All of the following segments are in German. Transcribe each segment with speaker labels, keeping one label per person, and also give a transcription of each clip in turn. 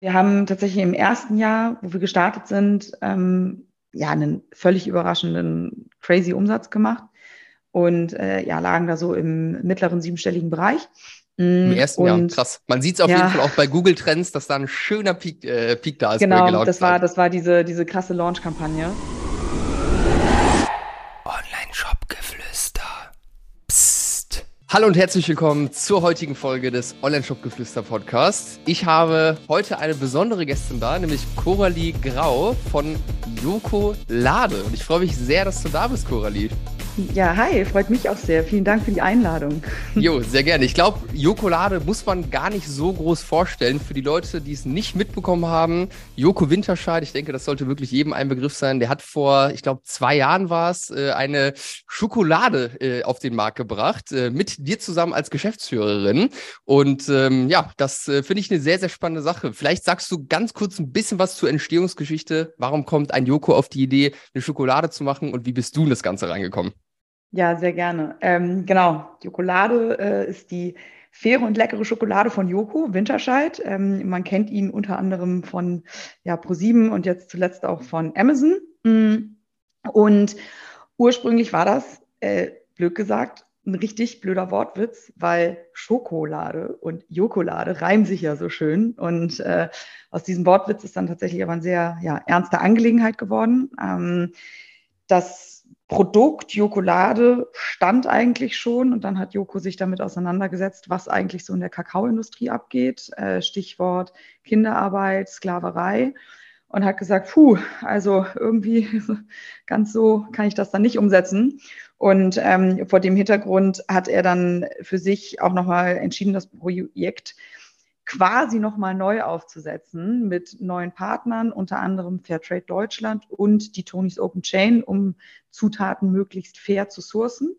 Speaker 1: Wir haben tatsächlich im ersten Jahr, wo wir gestartet sind, ähm, ja, einen völlig überraschenden, crazy Umsatz gemacht und äh, ja, lagen da so im mittleren siebenstelligen Bereich.
Speaker 2: Im mm, ersten und, Jahr, krass. Man sieht es auf ja, jeden Fall auch bei Google Trends, dass da ein schöner Peak, äh, Peak da ist.
Speaker 1: Genau, das war, das war diese, diese krasse Launch-Kampagne.
Speaker 2: Hallo und herzlich willkommen zur heutigen Folge des Online-Shop-Geflüster Podcasts. Ich habe heute eine besondere Gästin da, nämlich Coralie Grau von Joko Lade. Und ich freue mich sehr, dass du da bist, Coralie.
Speaker 1: Ja, hi, freut mich auch sehr. Vielen Dank für die Einladung.
Speaker 2: Jo, sehr gerne. Ich glaube, Jokolade muss man gar nicht so groß vorstellen. Für die Leute, die es nicht mitbekommen haben, Joko Winterscheid, ich denke, das sollte wirklich jedem ein Begriff sein. Der hat vor, ich glaube, zwei Jahren war es, äh, eine Schokolade äh, auf den Markt gebracht, äh, mit dir zusammen als Geschäftsführerin. Und ähm, ja, das finde ich eine sehr, sehr spannende Sache. Vielleicht sagst du ganz kurz ein bisschen was zur Entstehungsgeschichte. Warum kommt ein Joko auf die Idee, eine Schokolade zu machen und wie bist du in das Ganze reingekommen?
Speaker 1: Ja, sehr gerne. Ähm, genau, Jokolade äh, ist die faire und leckere Schokolade von Joko Winterscheid. Ähm, man kennt ihn unter anderem von ja, ProSieben und jetzt zuletzt auch von Amazon. Mm. Und ursprünglich war das, äh, blöd gesagt, ein richtig blöder Wortwitz, weil Schokolade und Jokolade reimen sich ja so schön. Und äh, aus diesem Wortwitz ist dann tatsächlich aber eine sehr ja, ernste Angelegenheit geworden. Ähm, das Produkt Jokolade stand eigentlich schon und dann hat Joko sich damit auseinandergesetzt, was eigentlich so in der Kakaoindustrie abgeht. Äh, Stichwort Kinderarbeit, Sklaverei und hat gesagt, puh, also irgendwie ganz so kann ich das dann nicht umsetzen. Und ähm, vor dem Hintergrund hat er dann für sich auch nochmal entschieden, das Projekt quasi nochmal neu aufzusetzen mit neuen Partnern, unter anderem Fairtrade Deutschland und die Tonys Open Chain, um Zutaten möglichst fair zu sourcen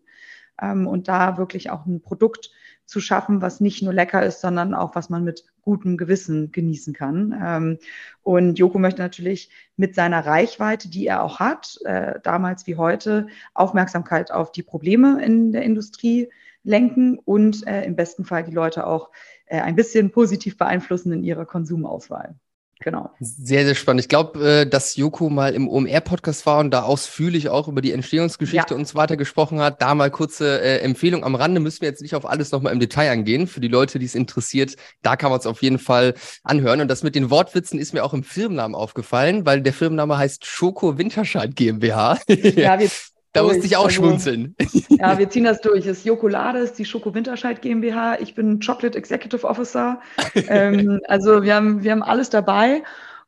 Speaker 1: ähm, und da wirklich auch ein Produkt zu schaffen, was nicht nur lecker ist, sondern auch was man mit gutem Gewissen genießen kann. Ähm, und Joko möchte natürlich mit seiner Reichweite, die er auch hat, äh, damals wie heute, Aufmerksamkeit auf die Probleme in der Industrie lenken und äh, im besten Fall die Leute auch äh, ein bisschen positiv beeinflussen in ihrer Konsumauswahl. Genau.
Speaker 2: Sehr, sehr spannend. Ich glaube, äh, dass Joko mal im OMR-Podcast war und da ausführlich auch über die Entstehungsgeschichte ja. und so weiter gesprochen hat. Da mal kurze äh, Empfehlung am Rande. Müssen wir jetzt nicht auf alles nochmal im Detail angehen. Für die Leute, die es interessiert, da kann man es auf jeden Fall anhören. Und das mit den Wortwitzen ist mir auch im Firmennamen aufgefallen, weil der Firmenname heißt Schoko Winterscheid GmbH. Ja, wir da musste ich auch also, schmunzeln.
Speaker 1: Ja, wir ziehen das durch. Es ist Jokolade, ist die Schoko Winterscheid GmbH. Ich bin Chocolate Executive Officer. ähm, also wir haben, wir haben alles dabei.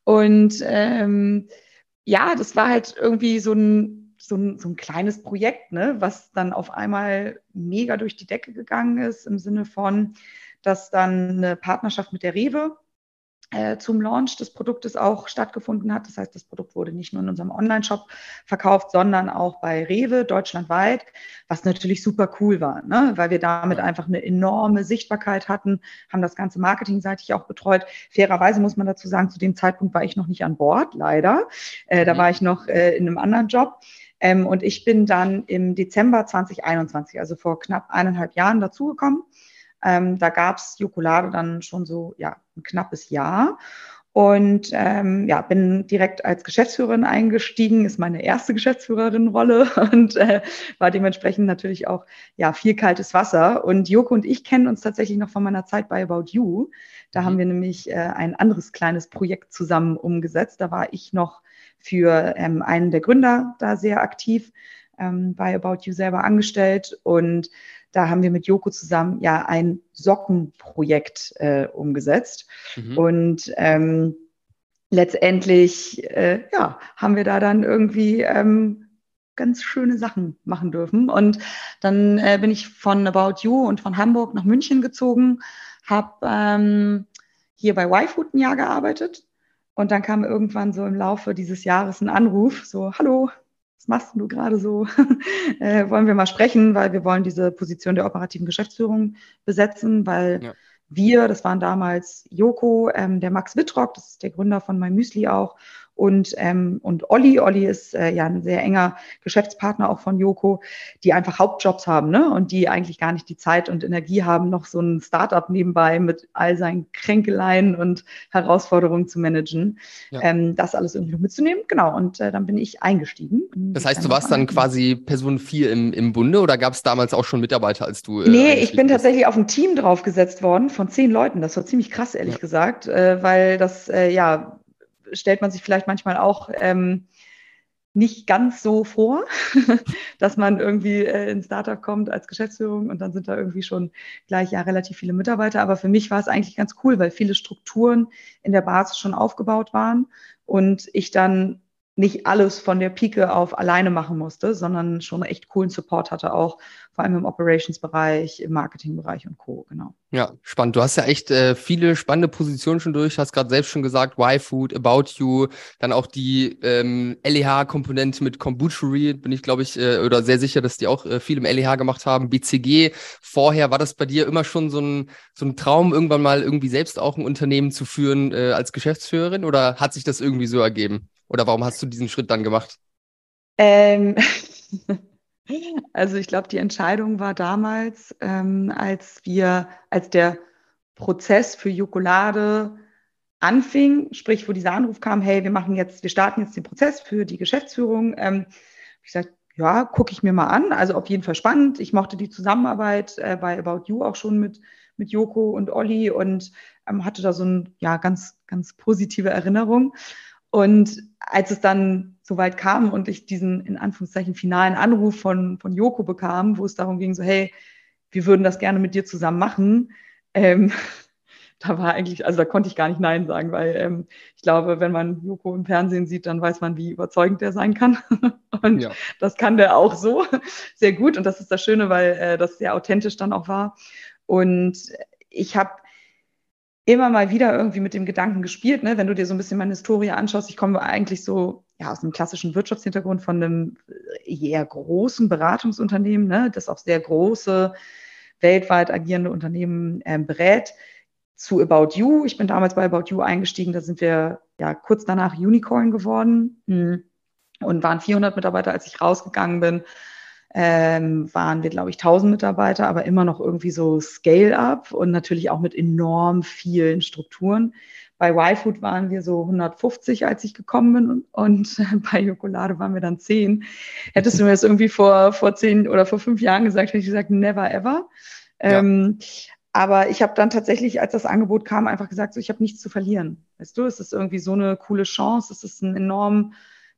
Speaker 1: Und ähm, ja, das war halt irgendwie so ein, so ein, so ein kleines Projekt, ne, was dann auf einmal mega durch die Decke gegangen ist, im Sinne von, dass dann eine Partnerschaft mit der Rewe äh, zum Launch des Produktes auch stattgefunden hat. Das heißt, das Produkt wurde nicht nur in unserem Online-Shop verkauft, sondern auch bei Rewe deutschlandweit, was natürlich super cool war, ne? weil wir damit einfach eine enorme Sichtbarkeit hatten, haben das Ganze marketingseitig auch betreut. Fairerweise muss man dazu sagen, zu dem Zeitpunkt war ich noch nicht an Bord, leider. Äh, da mhm. war ich noch äh, in einem anderen Job. Ähm, und ich bin dann im Dezember 2021, also vor knapp eineinhalb Jahren, dazugekommen ähm, da gab es Jokolade dann schon so ja, ein knappes Jahr. Und ähm, ja, bin direkt als Geschäftsführerin eingestiegen, ist meine erste Geschäftsführerin-Rolle und äh, war dementsprechend natürlich auch ja viel kaltes Wasser. Und Joko und ich kennen uns tatsächlich noch von meiner Zeit bei About You. Da mhm. haben wir nämlich äh, ein anderes kleines Projekt zusammen umgesetzt. Da war ich noch für ähm, einen der Gründer da sehr aktiv, ähm, bei About You selber angestellt und da haben wir mit Joko zusammen ja ein Sockenprojekt äh, umgesetzt. Mhm. Und ähm, letztendlich äh, ja, haben wir da dann irgendwie ähm, ganz schöne Sachen machen dürfen. Und dann äh, bin ich von About You und von Hamburg nach München gezogen, habe ähm, hier bei YFood ein Jahr gearbeitet. Und dann kam irgendwann so im Laufe dieses Jahres ein Anruf, so, hallo, was machst du gerade so? äh, wollen wir mal sprechen, weil wir wollen diese Position der operativen Geschäftsführung besetzen, weil ja. wir, das waren damals Joko, ähm, der Max Wittrock, das ist der Gründer von My Müsli auch, und, ähm, und Olli. Olli ist äh, ja ein sehr enger Geschäftspartner auch von Joko, die einfach Hauptjobs haben ne? und die eigentlich gar nicht die Zeit und Energie haben, noch so ein Startup nebenbei mit all seinen Kränkeleien und Herausforderungen zu managen. Ja. Ähm, das alles irgendwie noch mitzunehmen. Genau, und äh, dann bin ich eingestiegen.
Speaker 2: Das heißt, du warst dann quasi Person 4 im, im Bunde oder gab es damals auch schon Mitarbeiter, als du?
Speaker 1: Äh, nee, ich bin tatsächlich auf ein Team draufgesetzt worden von zehn Leuten. Das war ziemlich krass, ehrlich ja. gesagt, äh, weil das, äh, ja, stellt man sich vielleicht manchmal auch ähm, nicht ganz so vor, dass man irgendwie äh, ins Startup kommt als Geschäftsführung und dann sind da irgendwie schon gleich ja relativ viele Mitarbeiter. Aber für mich war es eigentlich ganz cool, weil viele Strukturen in der Basis schon aufgebaut waren und ich dann nicht alles von der Pike auf alleine machen musste, sondern schon echt coolen Support hatte, auch vor allem im Operations-Bereich, im Marketing-Bereich und Co. Genau.
Speaker 2: Ja, spannend. Du hast ja echt äh, viele spannende Positionen schon durch. Hast gerade selbst schon gesagt, Y-Food, About You, dann auch die ähm, LEH-Komponente mit Kombuchery, bin ich glaube ich äh, oder sehr sicher, dass die auch äh, viel im LEH gemacht haben. BCG. Vorher war das bei dir immer schon so ein so ein Traum, irgendwann mal irgendwie selbst auch ein Unternehmen zu führen äh, als Geschäftsführerin oder hat sich das irgendwie so ergeben? Oder warum hast du diesen Schritt dann gemacht?
Speaker 1: Ähm, also ich glaube, die Entscheidung war damals, ähm, als wir, als der Prozess für Jokolade anfing, sprich, wo dieser Anruf kam, hey, wir machen jetzt, wir starten jetzt den Prozess für die Geschäftsführung. Ähm, ich gesagt, ja, gucke ich mir mal an. Also auf jeden Fall spannend. Ich mochte die Zusammenarbeit äh, bei About You auch schon mit, mit Joko und Olli und ähm, hatte da so ein, ja, ganz, ganz positive Erinnerung. Und als es dann soweit kam und ich diesen in Anführungszeichen finalen Anruf von, von Joko bekam, wo es darum ging, so, hey, wir würden das gerne mit dir zusammen machen, ähm, da war eigentlich, also da konnte ich gar nicht Nein sagen, weil ähm, ich glaube, wenn man Joko im Fernsehen sieht, dann weiß man, wie überzeugend der sein kann. und ja. das kann der auch so sehr gut. Und das ist das Schöne, weil äh, das sehr authentisch dann auch war. Und ich habe immer mal wieder irgendwie mit dem Gedanken gespielt, ne? wenn du dir so ein bisschen meine Historie anschaust. Ich komme eigentlich so ja, aus einem klassischen Wirtschaftshintergrund von einem eher großen Beratungsunternehmen, ne? das auch sehr große, weltweit agierende Unternehmen äh, berät zu About You. Ich bin damals bei About You eingestiegen, da sind wir ja kurz danach Unicorn geworden hm. und waren 400 Mitarbeiter, als ich rausgegangen bin ähm, waren wir, glaube ich, 1000 Mitarbeiter, aber immer noch irgendwie so Scale-up und natürlich auch mit enorm vielen Strukturen. Bei YFood waren wir so 150, als ich gekommen bin und, und bei Jokolade waren wir dann 10. Hättest du mir das irgendwie vor, vor zehn oder vor fünf Jahren gesagt, hätte ich gesagt, never ever. Ja. Ähm, aber ich habe dann tatsächlich, als das Angebot kam, einfach gesagt, so, ich habe nichts zu verlieren. Weißt du, es ist irgendwie so eine coole Chance, es ist ein enorm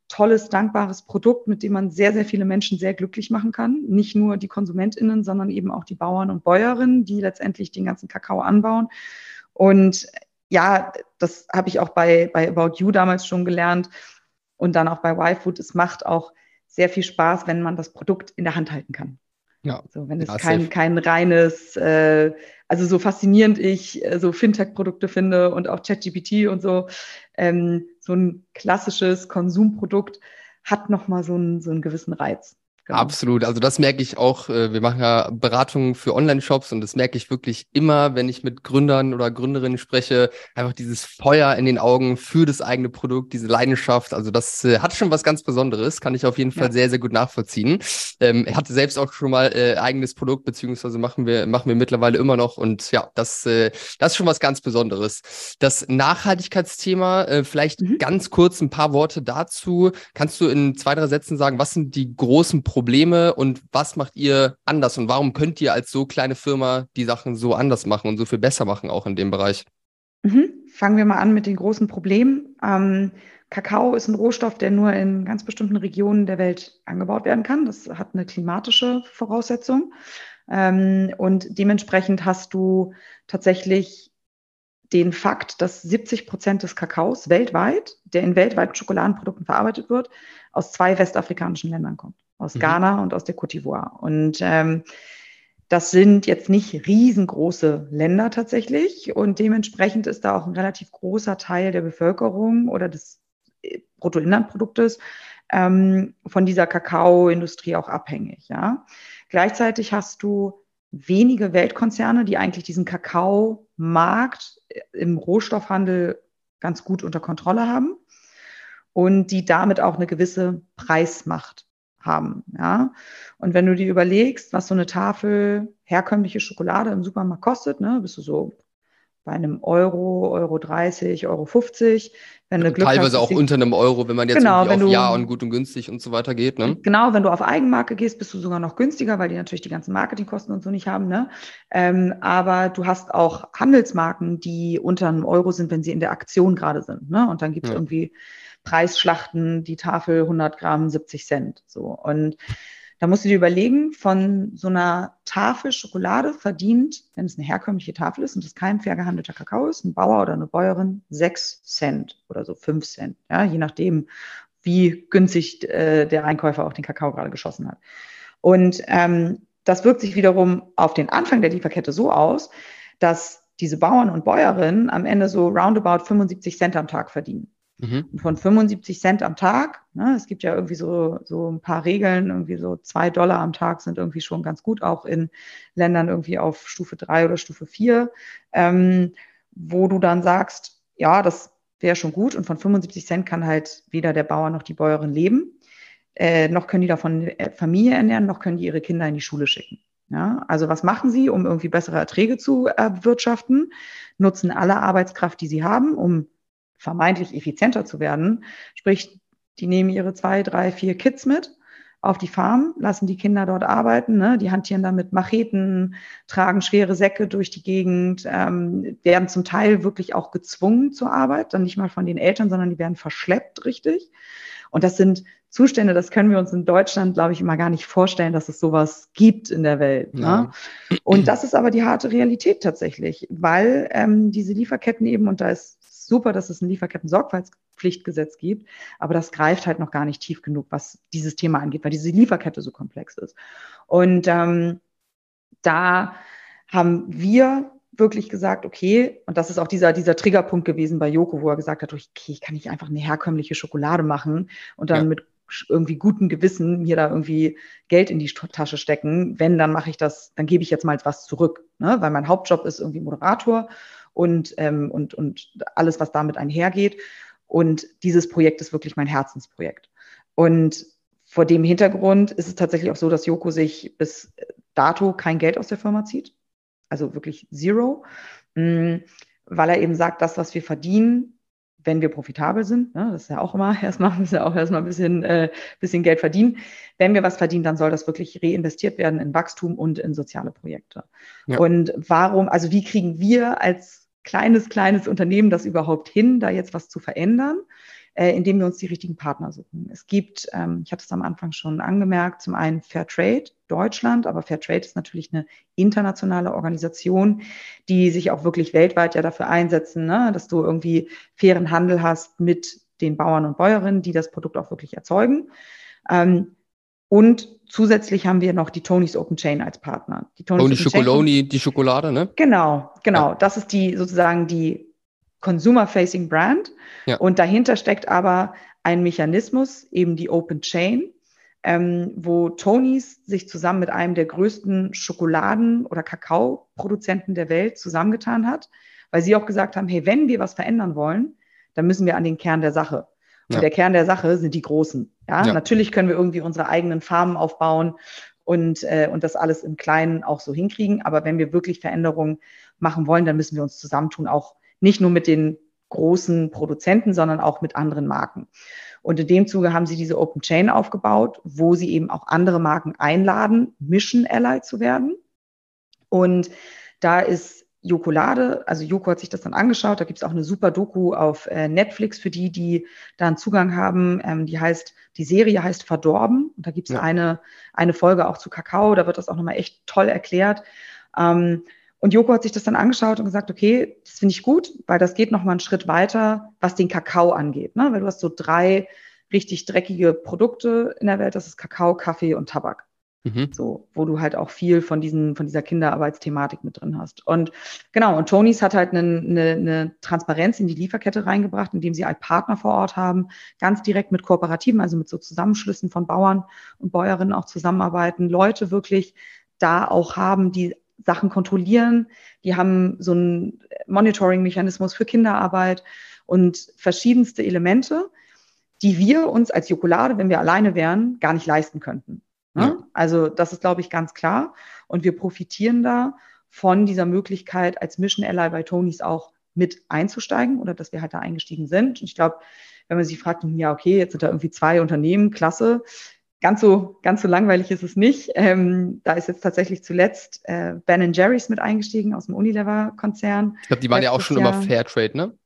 Speaker 1: tolles, dankbares Produkt, mit dem man sehr, sehr viele Menschen sehr glücklich machen kann. Nicht nur die KonsumentInnen, sondern eben auch die Bauern und Bäuerinnen, die letztendlich den ganzen Kakao anbauen. Und ja, das habe ich auch bei, bei About You damals schon gelernt und dann auch bei YFood. Es macht auch sehr viel Spaß, wenn man das Produkt in der Hand halten kann. Ja. So, wenn es ja, kein, kein reines, äh, also so faszinierend ich äh, so Fintech-Produkte finde und auch ChatGPT und so, ähm, so ein klassisches Konsumprodukt hat nochmal so einen, so einen gewissen Reiz.
Speaker 2: Genau. Absolut. Also das merke ich auch. Äh, wir machen ja Beratungen für Online-Shops und das merke ich wirklich immer, wenn ich mit Gründern oder Gründerinnen spreche. Einfach dieses Feuer in den Augen für das eigene Produkt, diese Leidenschaft. Also das äh, hat schon was ganz Besonderes. Kann ich auf jeden Fall ja. sehr, sehr gut nachvollziehen. Ähm, er hatte selbst auch schon mal äh, eigenes Produkt, beziehungsweise machen wir, machen wir mittlerweile immer noch. Und ja, das, äh, das ist schon was ganz Besonderes. Das Nachhaltigkeitsthema, äh, vielleicht mhm. ganz kurz ein paar Worte dazu. Kannst du in zwei, drei Sätzen sagen, was sind die großen Probleme und was macht ihr anders und warum könnt ihr als so kleine Firma die Sachen so anders machen und so viel besser machen, auch in dem Bereich?
Speaker 1: Mhm. Fangen wir mal an mit den großen Problemen. Ähm, Kakao ist ein Rohstoff, der nur in ganz bestimmten Regionen der Welt angebaut werden kann. Das hat eine klimatische Voraussetzung. Ähm, und dementsprechend hast du tatsächlich den Fakt, dass 70 Prozent des Kakaos weltweit, der in weltweiten Schokoladenprodukten verarbeitet wird, aus zwei westafrikanischen Ländern kommt aus mhm. Ghana und aus der Côte d'Ivoire. Und ähm, das sind jetzt nicht riesengroße Länder tatsächlich und dementsprechend ist da auch ein relativ großer Teil der Bevölkerung oder des äh, Bruttoinlandproduktes ähm, von dieser Kakaoindustrie auch abhängig. Ja? Gleichzeitig hast du wenige Weltkonzerne, die eigentlich diesen Kakaomarkt äh, im Rohstoffhandel ganz gut unter Kontrolle haben. und die damit auch eine gewisse Preismacht haben. Ja? Und wenn du dir überlegst, was so eine Tafel herkömmliche Schokolade im Supermarkt kostet, ne, bist du so bei einem Euro, Euro 30, Euro 50.
Speaker 2: Wenn du Glück Teilweise hast, auch unter einem Euro, wenn man jetzt genau, auf du, Ja und gut und günstig und so weiter geht. Ne?
Speaker 1: Genau, wenn du auf Eigenmarke gehst, bist du sogar noch günstiger, weil die natürlich die ganzen Marketingkosten und so nicht haben. Ne? Ähm, aber du hast auch Handelsmarken, die unter einem Euro sind, wenn sie in der Aktion gerade sind. Ne? Und dann gibt es ja. irgendwie Preisschlachten, die Tafel 100 Gramm 70 Cent. So und da musst du dir überlegen, von so einer Tafel Schokolade verdient, wenn es eine herkömmliche Tafel ist und es kein fair gehandelter Kakao ist, ein Bauer oder eine Bäuerin, sechs Cent oder so fünf Cent, ja, je nachdem, wie günstig äh, der Einkäufer auch den Kakao gerade geschossen hat. Und ähm, das wirkt sich wiederum auf den Anfang der Lieferkette so aus, dass diese Bauern und Bäuerinnen am Ende so roundabout 75 Cent am Tag verdienen. Mhm. Von 75 Cent am Tag. Ne, es gibt ja irgendwie so, so ein paar Regeln, irgendwie so zwei Dollar am Tag sind irgendwie schon ganz gut, auch in Ländern irgendwie auf Stufe drei oder Stufe vier, ähm, wo du dann sagst, ja, das wäre schon gut und von 75 Cent kann halt weder der Bauer noch die Bäuerin leben. Äh, noch können die davon Familie ernähren, noch können die ihre Kinder in die Schule schicken. Ja, also was machen sie, um irgendwie bessere Erträge zu erwirtschaften? Nutzen alle Arbeitskraft, die sie haben, um vermeintlich effizienter zu werden. Sprich, die nehmen ihre zwei, drei, vier Kids mit auf die Farm, lassen die Kinder dort arbeiten, ne? die hantieren dann mit Macheten, tragen schwere Säcke durch die Gegend, ähm, werden zum Teil wirklich auch gezwungen zur Arbeit, dann nicht mal von den Eltern, sondern die werden verschleppt, richtig. Und das sind Zustände, das können wir uns in Deutschland, glaube ich, immer gar nicht vorstellen, dass es sowas gibt in der Welt. Ne? Ja. Und das ist aber die harte Realität tatsächlich, weil ähm, diese Lieferketten eben, und da ist super, dass es ein Lieferketten-Sorgfaltspflichtgesetz gibt, aber das greift halt noch gar nicht tief genug, was dieses Thema angeht, weil diese Lieferkette so komplex ist. Und ähm, da haben wir wirklich gesagt, okay, und das ist auch dieser, dieser Triggerpunkt gewesen bei Joko, wo er gesagt hat, okay, ich kann nicht einfach eine herkömmliche Schokolade machen und dann ja. mit irgendwie gutem Gewissen mir da irgendwie Geld in die Tasche stecken. Wenn, dann mache ich das, dann gebe ich jetzt mal was zurück, ne? weil mein Hauptjob ist irgendwie Moderator und, ähm, und, und alles, was damit einhergeht. Und dieses Projekt ist wirklich mein Herzensprojekt. Und vor dem Hintergrund ist es tatsächlich auch so, dass Joko sich bis dato kein Geld aus der Firma zieht. Also wirklich zero. Mm, weil er eben sagt, das, was wir verdienen, wenn wir profitabel sind, ne, das ist ja auch immer erstmal, ist ja auch erstmal ein bisschen, äh, bisschen Geld verdienen. Wenn wir was verdienen, dann soll das wirklich reinvestiert werden in Wachstum und in soziale Projekte. Ja. Und warum, also wie kriegen wir als kleines, kleines Unternehmen das überhaupt hin, da jetzt was zu verändern, äh, indem wir uns die richtigen Partner suchen. Es gibt, ähm, ich hatte es am Anfang schon angemerkt, zum einen Fairtrade Deutschland, aber Fairtrade ist natürlich eine internationale Organisation, die sich auch wirklich weltweit ja dafür einsetzen, ne, dass du irgendwie fairen Handel hast mit den Bauern und Bäuerinnen, die das Produkt auch wirklich erzeugen. Ähm, und zusätzlich haben wir noch die Tony's Open Chain als Partner.
Speaker 2: Die Tony's Tony Chocoloni, die Schokolade, ne?
Speaker 1: Genau, genau. Ja. Das ist die sozusagen die Consumer-Facing Brand. Ja. Und dahinter steckt aber ein Mechanismus, eben die Open Chain, ähm, wo Tony's sich zusammen mit einem der größten Schokoladen- oder Kakaoproduzenten der Welt zusammengetan hat, weil sie auch gesagt haben, hey, wenn wir was verändern wollen, dann müssen wir an den Kern der Sache. Und ja. der Kern der Sache sind die Großen. Ja? ja? natürlich können wir irgendwie unsere eigenen Farmen aufbauen und, äh, und das alles im Kleinen auch so hinkriegen. Aber wenn wir wirklich Veränderungen machen wollen, dann müssen wir uns zusammentun, auch nicht nur mit den großen Produzenten, sondern auch mit anderen Marken. Und in dem Zuge haben sie diese Open Chain aufgebaut, wo sie eben auch andere Marken einladen, Mission Ally zu werden. Und da ist Jokolade, also Joko hat sich das dann angeschaut, da gibt es auch eine super Doku auf äh, Netflix für die, die da einen Zugang haben. Ähm, die heißt, die Serie heißt Verdorben. Und da gibt es ja. eine, eine Folge auch zu Kakao, da wird das auch nochmal echt toll erklärt. Ähm, und Joko hat sich das dann angeschaut und gesagt, okay, das finde ich gut, weil das geht nochmal einen Schritt weiter, was den Kakao angeht. Ne? Weil du hast so drei richtig dreckige Produkte in der Welt, das ist Kakao, Kaffee und Tabak. Mhm. So, wo du halt auch viel von diesen, von dieser Kinderarbeitsthematik mit drin hast. Und genau, und Tonys hat halt eine, eine, eine Transparenz in die Lieferkette reingebracht, indem sie halt Partner vor Ort haben, ganz direkt mit Kooperativen, also mit so Zusammenschlüssen von Bauern und Bäuerinnen auch zusammenarbeiten, Leute wirklich da auch haben, die Sachen kontrollieren, die haben so einen Monitoring-Mechanismus für Kinderarbeit und verschiedenste Elemente die wir uns als Jokolade, wenn wir alleine wären, gar nicht leisten könnten. Ne? Ja. Also das ist, glaube ich, ganz klar. Und wir profitieren da von dieser Möglichkeit, als Mission Ally bei Tonys auch mit einzusteigen oder dass wir halt da eingestiegen sind. Und ich glaube, wenn man sich fragt, ja, okay, jetzt sind da irgendwie zwei Unternehmen, klasse. Ganz so, ganz so langweilig ist es nicht. Ähm, da ist jetzt tatsächlich zuletzt äh, Ben Jerry's mit eingestiegen aus dem Unilever-Konzern.
Speaker 2: Ich glaube, die waren ja auch schon Jahr. immer Fairtrade, ne?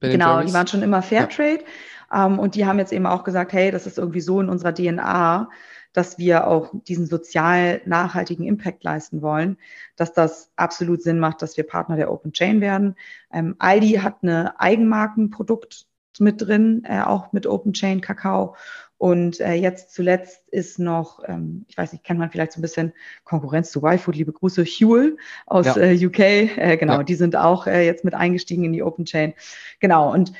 Speaker 1: Ben genau, die waren schon immer Fairtrade. Ja. Ähm, und die haben jetzt eben auch gesagt, hey, das ist irgendwie so in unserer DNA, dass wir auch diesen sozial nachhaltigen Impact leisten wollen, dass das absolut Sinn macht, dass wir Partner der Open Chain werden. Ähm, Aldi hat eine Eigenmarkenprodukt mit drin, äh, auch mit Open Chain Kakao. Und äh, jetzt zuletzt ist noch, ähm, ich weiß nicht, kennt man vielleicht so ein bisschen Konkurrenz zu YFood, liebe Grüße, Huel aus ja. äh, UK. Äh, genau, ja. die sind auch äh, jetzt mit eingestiegen in die Open Chain. Genau, und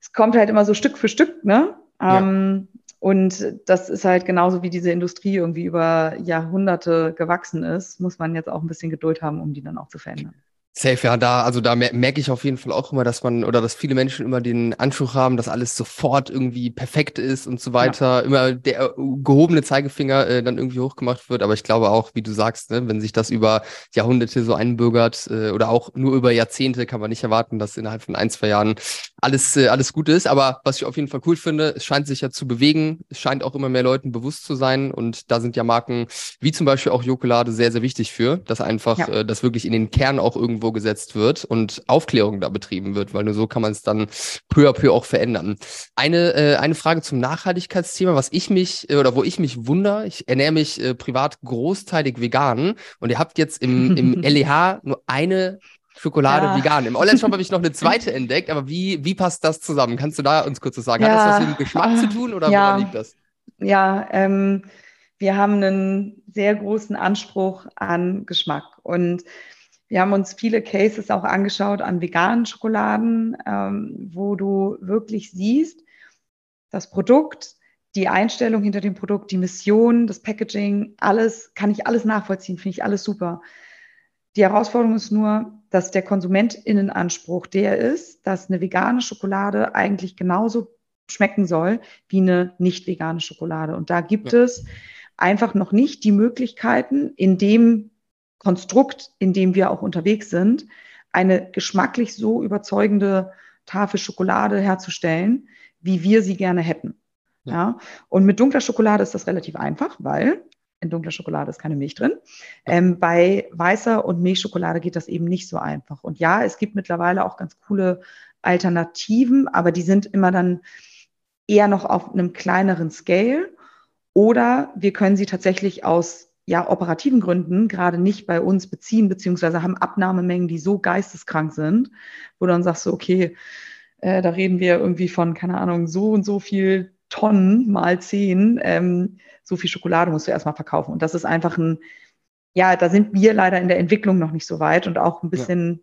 Speaker 1: es kommt halt immer so Stück für Stück, ne? Ähm, ja. Und das ist halt genauso wie diese Industrie irgendwie über Jahrhunderte gewachsen ist, muss man jetzt auch ein bisschen Geduld haben, um die dann auch zu verändern.
Speaker 2: Safe, ja, da, also da merke ich auf jeden Fall auch immer, dass man oder dass viele Menschen immer den Anspruch haben, dass alles sofort irgendwie perfekt ist und so weiter. Ja. Immer der äh, gehobene Zeigefinger äh, dann irgendwie hochgemacht wird. Aber ich glaube auch, wie du sagst, ne, wenn sich das über Jahrhunderte so einbürgert äh, oder auch nur über Jahrzehnte, kann man nicht erwarten, dass innerhalb von ein, zwei Jahren alles, äh, alles gut ist. Aber was ich auf jeden Fall cool finde, es scheint sich ja zu bewegen. Es scheint auch immer mehr Leuten bewusst zu sein. Und da sind ja Marken wie zum Beispiel auch Jokolade sehr, sehr wichtig für, dass einfach ja. äh, das wirklich in den Kern auch irgendwo gesetzt wird und Aufklärung da betrieben wird, weil nur so kann man es dann peu à peu auch verändern. Eine, äh, eine Frage zum Nachhaltigkeitsthema, was ich mich äh, oder wo ich mich wundere, ich ernähre mich äh, privat großteilig vegan und ihr habt jetzt im, im LEH nur eine Schokolade ja. vegan. Im Online-Shop habe ich noch eine zweite entdeckt, aber wie, wie passt das zusammen? Kannst du da uns kurz was sagen? Ja. Hat das was mit dem Geschmack zu tun oder ja. woran liegt das?
Speaker 1: Ja, ähm, wir haben einen sehr großen Anspruch an Geschmack und wir haben uns viele Cases auch angeschaut an veganen Schokoladen, ähm, wo du wirklich siehst, das Produkt, die Einstellung hinter dem Produkt, die Mission, das Packaging, alles, kann ich alles nachvollziehen, finde ich alles super. Die Herausforderung ist nur, dass der Konsumentinnenanspruch der ist, dass eine vegane Schokolade eigentlich genauso schmecken soll wie eine nicht vegane Schokolade. Und da gibt ja. es einfach noch nicht die Möglichkeiten, in dem Konstrukt, in dem wir auch unterwegs sind, eine geschmacklich so überzeugende Tafel Schokolade herzustellen, wie wir sie gerne hätten. Ja. ja. Und mit dunkler Schokolade ist das relativ einfach, weil in dunkler Schokolade ist keine Milch drin. Ähm, bei weißer und Milchschokolade geht das eben nicht so einfach. Und ja, es gibt mittlerweile auch ganz coole Alternativen, aber die sind immer dann eher noch auf einem kleineren Scale. Oder wir können sie tatsächlich aus ja, operativen Gründen gerade nicht bei uns beziehen, beziehungsweise haben Abnahmemengen, die so geisteskrank sind, wo dann sagst du, okay, äh, da reden wir irgendwie von, keine Ahnung, so und so viel Tonnen mal zehn, ähm, so viel Schokolade musst du erstmal verkaufen. Und das ist einfach ein, ja, da sind wir leider in der Entwicklung noch nicht so weit und auch ein bisschen.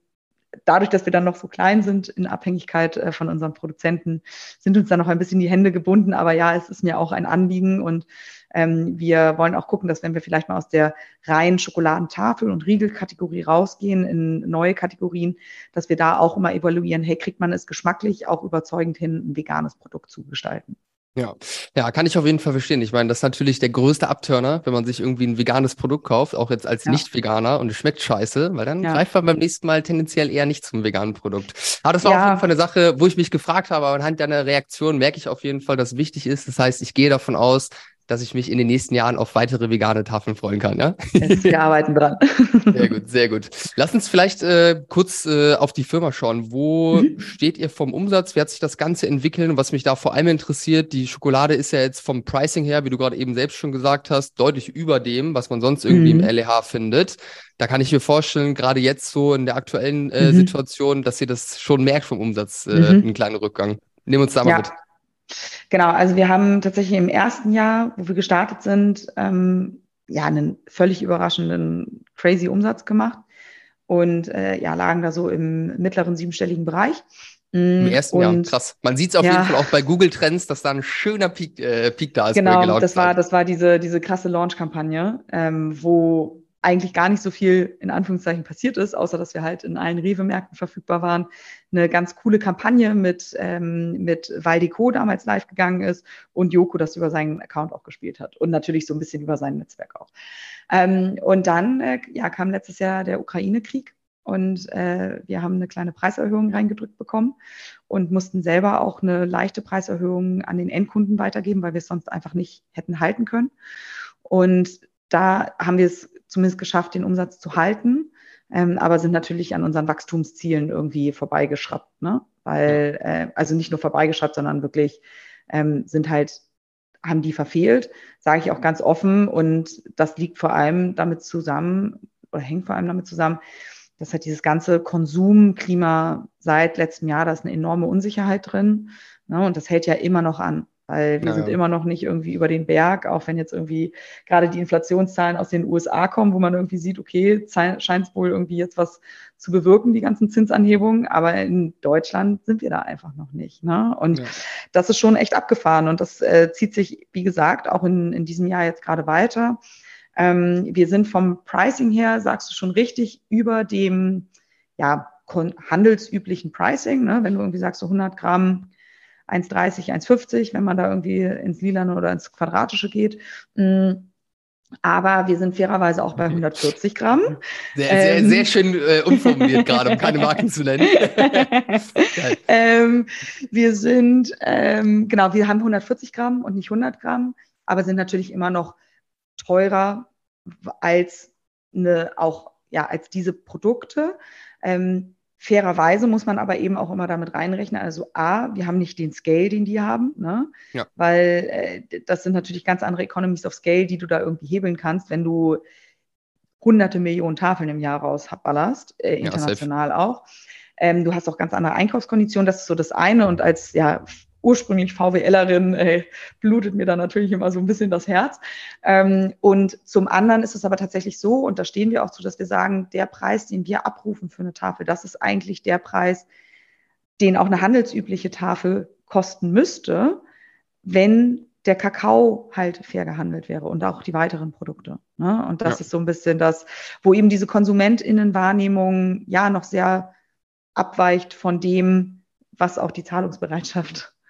Speaker 1: Dadurch, dass wir dann noch so klein sind in Abhängigkeit äh, von unseren Produzenten, sind uns da noch ein bisschen die Hände gebunden. Aber ja, es ist mir auch ein Anliegen und ähm, wir wollen auch gucken, dass wenn wir vielleicht mal aus der reinen Schokoladentafel- und Riegelkategorie rausgehen in neue Kategorien, dass wir da auch immer evaluieren, hey, kriegt man es geschmacklich auch überzeugend hin, ein veganes Produkt zu gestalten.
Speaker 2: Ja, ja, kann ich auf jeden Fall verstehen. Ich meine, das ist natürlich der größte Abturner, wenn man sich irgendwie ein veganes Produkt kauft, auch jetzt als ja. Nicht-Veganer und es schmeckt scheiße, weil dann ja. greift man beim nächsten Mal tendenziell eher nicht zum veganen Produkt. Aber das war ja. auf jeden Fall eine Sache, wo ich mich gefragt habe, aber anhand deiner Reaktion merke ich auf jeden Fall, dass wichtig ist. Das heißt, ich gehe davon aus, dass ich mich in den nächsten Jahren auf weitere vegane Tafeln freuen kann. Ja?
Speaker 1: Wir arbeiten dran.
Speaker 2: Sehr gut, sehr gut. Lass uns vielleicht äh, kurz äh, auf die Firma schauen. Wo mhm. steht ihr vom Umsatz? Wie hat sich das Ganze entwickelt? Und was mich da vor allem interessiert, die Schokolade ist ja jetzt vom Pricing her, wie du gerade eben selbst schon gesagt hast, deutlich über dem, was man sonst irgendwie mhm. im LEH findet. Da kann ich mir vorstellen, gerade jetzt so in der aktuellen äh, mhm. Situation, dass ihr das schon merkt vom Umsatz, äh, mhm. einen kleinen Rückgang. Nehmen uns da mal ja. mit.
Speaker 1: Genau, also wir haben tatsächlich im ersten Jahr, wo wir gestartet sind, ähm, ja, einen völlig überraschenden, crazy Umsatz gemacht und äh, ja, lagen da so im mittleren siebenstelligen Bereich.
Speaker 2: Im mm, ersten und, Jahr, krass. Man sieht es auf ja, jeden Fall auch bei Google Trends, dass da ein schöner Peak, äh, Peak da ist.
Speaker 1: Genau, das war, das war diese, diese krasse Launch-Kampagne, ähm, wo eigentlich gar nicht so viel in Anführungszeichen passiert ist, außer dass wir halt in allen Rewe-Märkten verfügbar waren. Eine ganz coole Kampagne mit, ähm, mit Valdeco damals live gegangen ist und Joko das über seinen Account auch gespielt hat und natürlich so ein bisschen über sein Netzwerk auch. Ähm, und dann äh, ja, kam letztes Jahr der Ukraine-Krieg und äh, wir haben eine kleine Preiserhöhung reingedrückt bekommen und mussten selber auch eine leichte Preiserhöhung an den Endkunden weitergeben, weil wir es sonst einfach nicht hätten halten können. Und da haben wir es zumindest geschafft, den Umsatz zu halten, ähm, aber sind natürlich an unseren Wachstumszielen irgendwie vorbeigeschraubt, ne? Weil, äh, also nicht nur vorbeigeschraubt, sondern wirklich ähm, sind halt, haben die verfehlt, sage ich auch ganz offen. Und das liegt vor allem damit zusammen, oder hängt vor allem damit zusammen, dass halt dieses ganze Konsumklima seit letztem Jahr, da ist eine enorme Unsicherheit drin. Ne? Und das hält ja immer noch an weil wir ja, sind immer noch nicht irgendwie über den Berg, auch wenn jetzt irgendwie gerade die Inflationszahlen aus den USA kommen, wo man irgendwie sieht, okay, scheint es wohl irgendwie jetzt was zu bewirken, die ganzen Zinsanhebungen, aber in Deutschland sind wir da einfach noch nicht. Ne? Und ja. das ist schon echt abgefahren und das äh, zieht sich, wie gesagt, auch in, in diesem Jahr jetzt gerade weiter. Ähm, wir sind vom Pricing her, sagst du schon richtig, über dem ja, handelsüblichen Pricing. Ne? Wenn du irgendwie sagst, so 100 Gramm 1,30, 1,50, wenn man da irgendwie ins Lilane oder ins Quadratische geht. Mm, aber wir sind fairerweise auch bei 140 Gramm.
Speaker 2: Sehr, sehr, ähm, sehr schön äh, umformuliert gerade, um keine Marken zu nennen.
Speaker 1: ähm, wir sind, ähm, genau, wir haben 140 Gramm und nicht 100 Gramm, aber sind natürlich immer noch teurer als eine, auch, ja, als diese Produkte. Ähm, Fairerweise muss man aber eben auch immer damit reinrechnen, also A, wir haben nicht den Scale, den die haben, ne? ja. weil äh, das sind natürlich ganz andere Economies of Scale, die du da irgendwie hebeln kannst, wenn du hunderte Millionen Tafeln im Jahr rausballerst, äh, international ja, auch. Ähm, du hast auch ganz andere Einkaufskonditionen, das ist so das eine. Und als ja, ursprünglich VWLerin, äh, blutet mir da natürlich immer so ein bisschen das Herz. Ähm, und zum anderen ist es aber tatsächlich so, und da stehen wir auch zu, dass wir sagen, der Preis, den wir abrufen für eine Tafel, das ist eigentlich der Preis, den auch eine handelsübliche Tafel kosten müsste, wenn der Kakao halt fair gehandelt wäre und auch die weiteren Produkte. Ne? Und das ja. ist so ein bisschen das, wo eben diese KonsumentInnenwahrnehmung ja noch sehr abweicht von dem, was auch die Zahlungsbereitschaft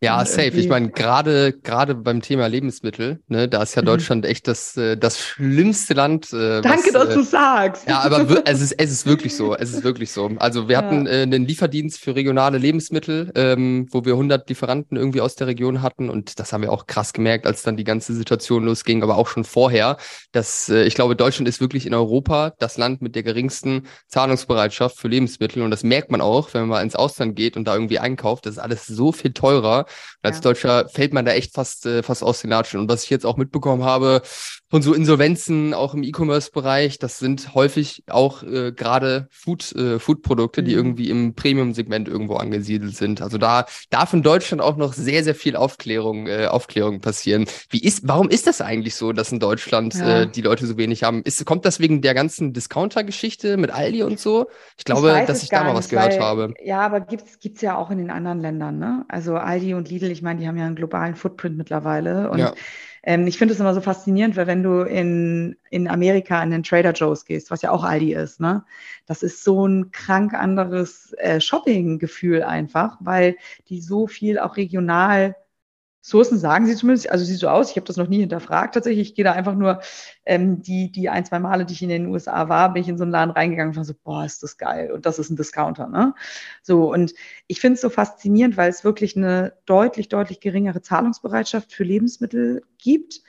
Speaker 2: ja, safe. Ich meine, gerade gerade beim Thema Lebensmittel, ne, da ist ja mhm. Deutschland echt das, äh, das schlimmste Land.
Speaker 1: Äh, Danke, was, dass äh, du sagst.
Speaker 2: Ja, aber es ist, es ist wirklich so. Es ist wirklich so. Also wir ja. hatten äh, einen Lieferdienst für regionale Lebensmittel, ähm, wo wir 100 Lieferanten irgendwie aus der Region hatten und das haben wir auch krass gemerkt, als dann die ganze Situation losging, aber auch schon vorher, dass äh, ich glaube, Deutschland ist wirklich in Europa das Land mit der geringsten Zahlungsbereitschaft für Lebensmittel und das merkt man auch, wenn man mal ins Ausland geht und da irgendwie einkauft. Das ist alles so viel teurer als ja. Deutscher fällt man da echt fast, äh, fast aus den Latschen. Und was ich jetzt auch mitbekommen habe von so Insolvenzen, auch im E-Commerce-Bereich, das sind häufig auch äh, gerade Food, äh, Food-Produkte, mhm. die irgendwie im Premium-Segment irgendwo angesiedelt sind. Also da darf in Deutschland auch noch sehr, sehr viel Aufklärung, äh, Aufklärung passieren. Wie ist, warum ist das eigentlich so, dass in Deutschland ja. äh, die Leute so wenig haben? Ist, kommt das wegen der ganzen Discounter-Geschichte mit Aldi und so? Ich glaube, ich dass ich da mal was gehört weil, habe.
Speaker 1: Ja, aber gibt's gibt's ja auch in den anderen Ländern, ne? Also Aldi und Lidl, ich meine, die haben ja einen globalen Footprint mittlerweile. Und ja. Ähm, ich finde es immer so faszinierend, weil wenn du in, in Amerika in den Trader Joe's gehst, was ja auch Aldi ist, ne, das ist so ein krank anderes äh, Shopping-Gefühl einfach, weil die so viel auch regional Sourcen sagen sie zumindest, also sieht so aus, ich habe das noch nie hinterfragt tatsächlich. Ich gehe da einfach nur, ähm, die, die ein, zwei Male, die ich in den USA war, bin ich in so einen Laden reingegangen und war so, boah, ist das geil. Und das ist ein Discounter, ne? So, und ich finde es so faszinierend, weil es wirklich eine deutlich, deutlich geringere Zahlungsbereitschaft für Lebensmittel gibt.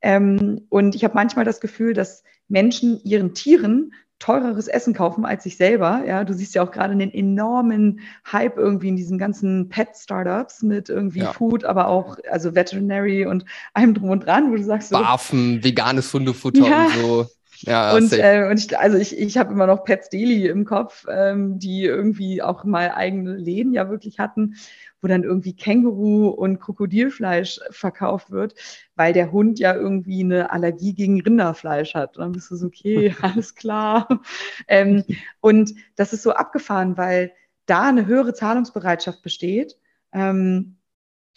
Speaker 1: Ähm, und ich habe manchmal das Gefühl, dass Menschen ihren Tieren teureres Essen kaufen als sich selber. Ja, du siehst ja auch gerade einen enormen Hype irgendwie in diesen ganzen Pet-Startups mit irgendwie ja. Food, aber auch also Veterinary und allem drum und dran, wo du sagst
Speaker 2: so. Barfen, veganes Hundefutter ja. und so.
Speaker 1: Ja, und, äh, und ich, also ich, ich habe immer noch Pets Daily im Kopf, ähm, die irgendwie auch mal eigene Läden ja wirklich hatten wo dann irgendwie Känguru und Krokodilfleisch verkauft wird, weil der Hund ja irgendwie eine Allergie gegen Rinderfleisch hat. Und dann bist du so, okay, alles klar. ähm, und das ist so abgefahren, weil da eine höhere Zahlungsbereitschaft besteht. Ähm,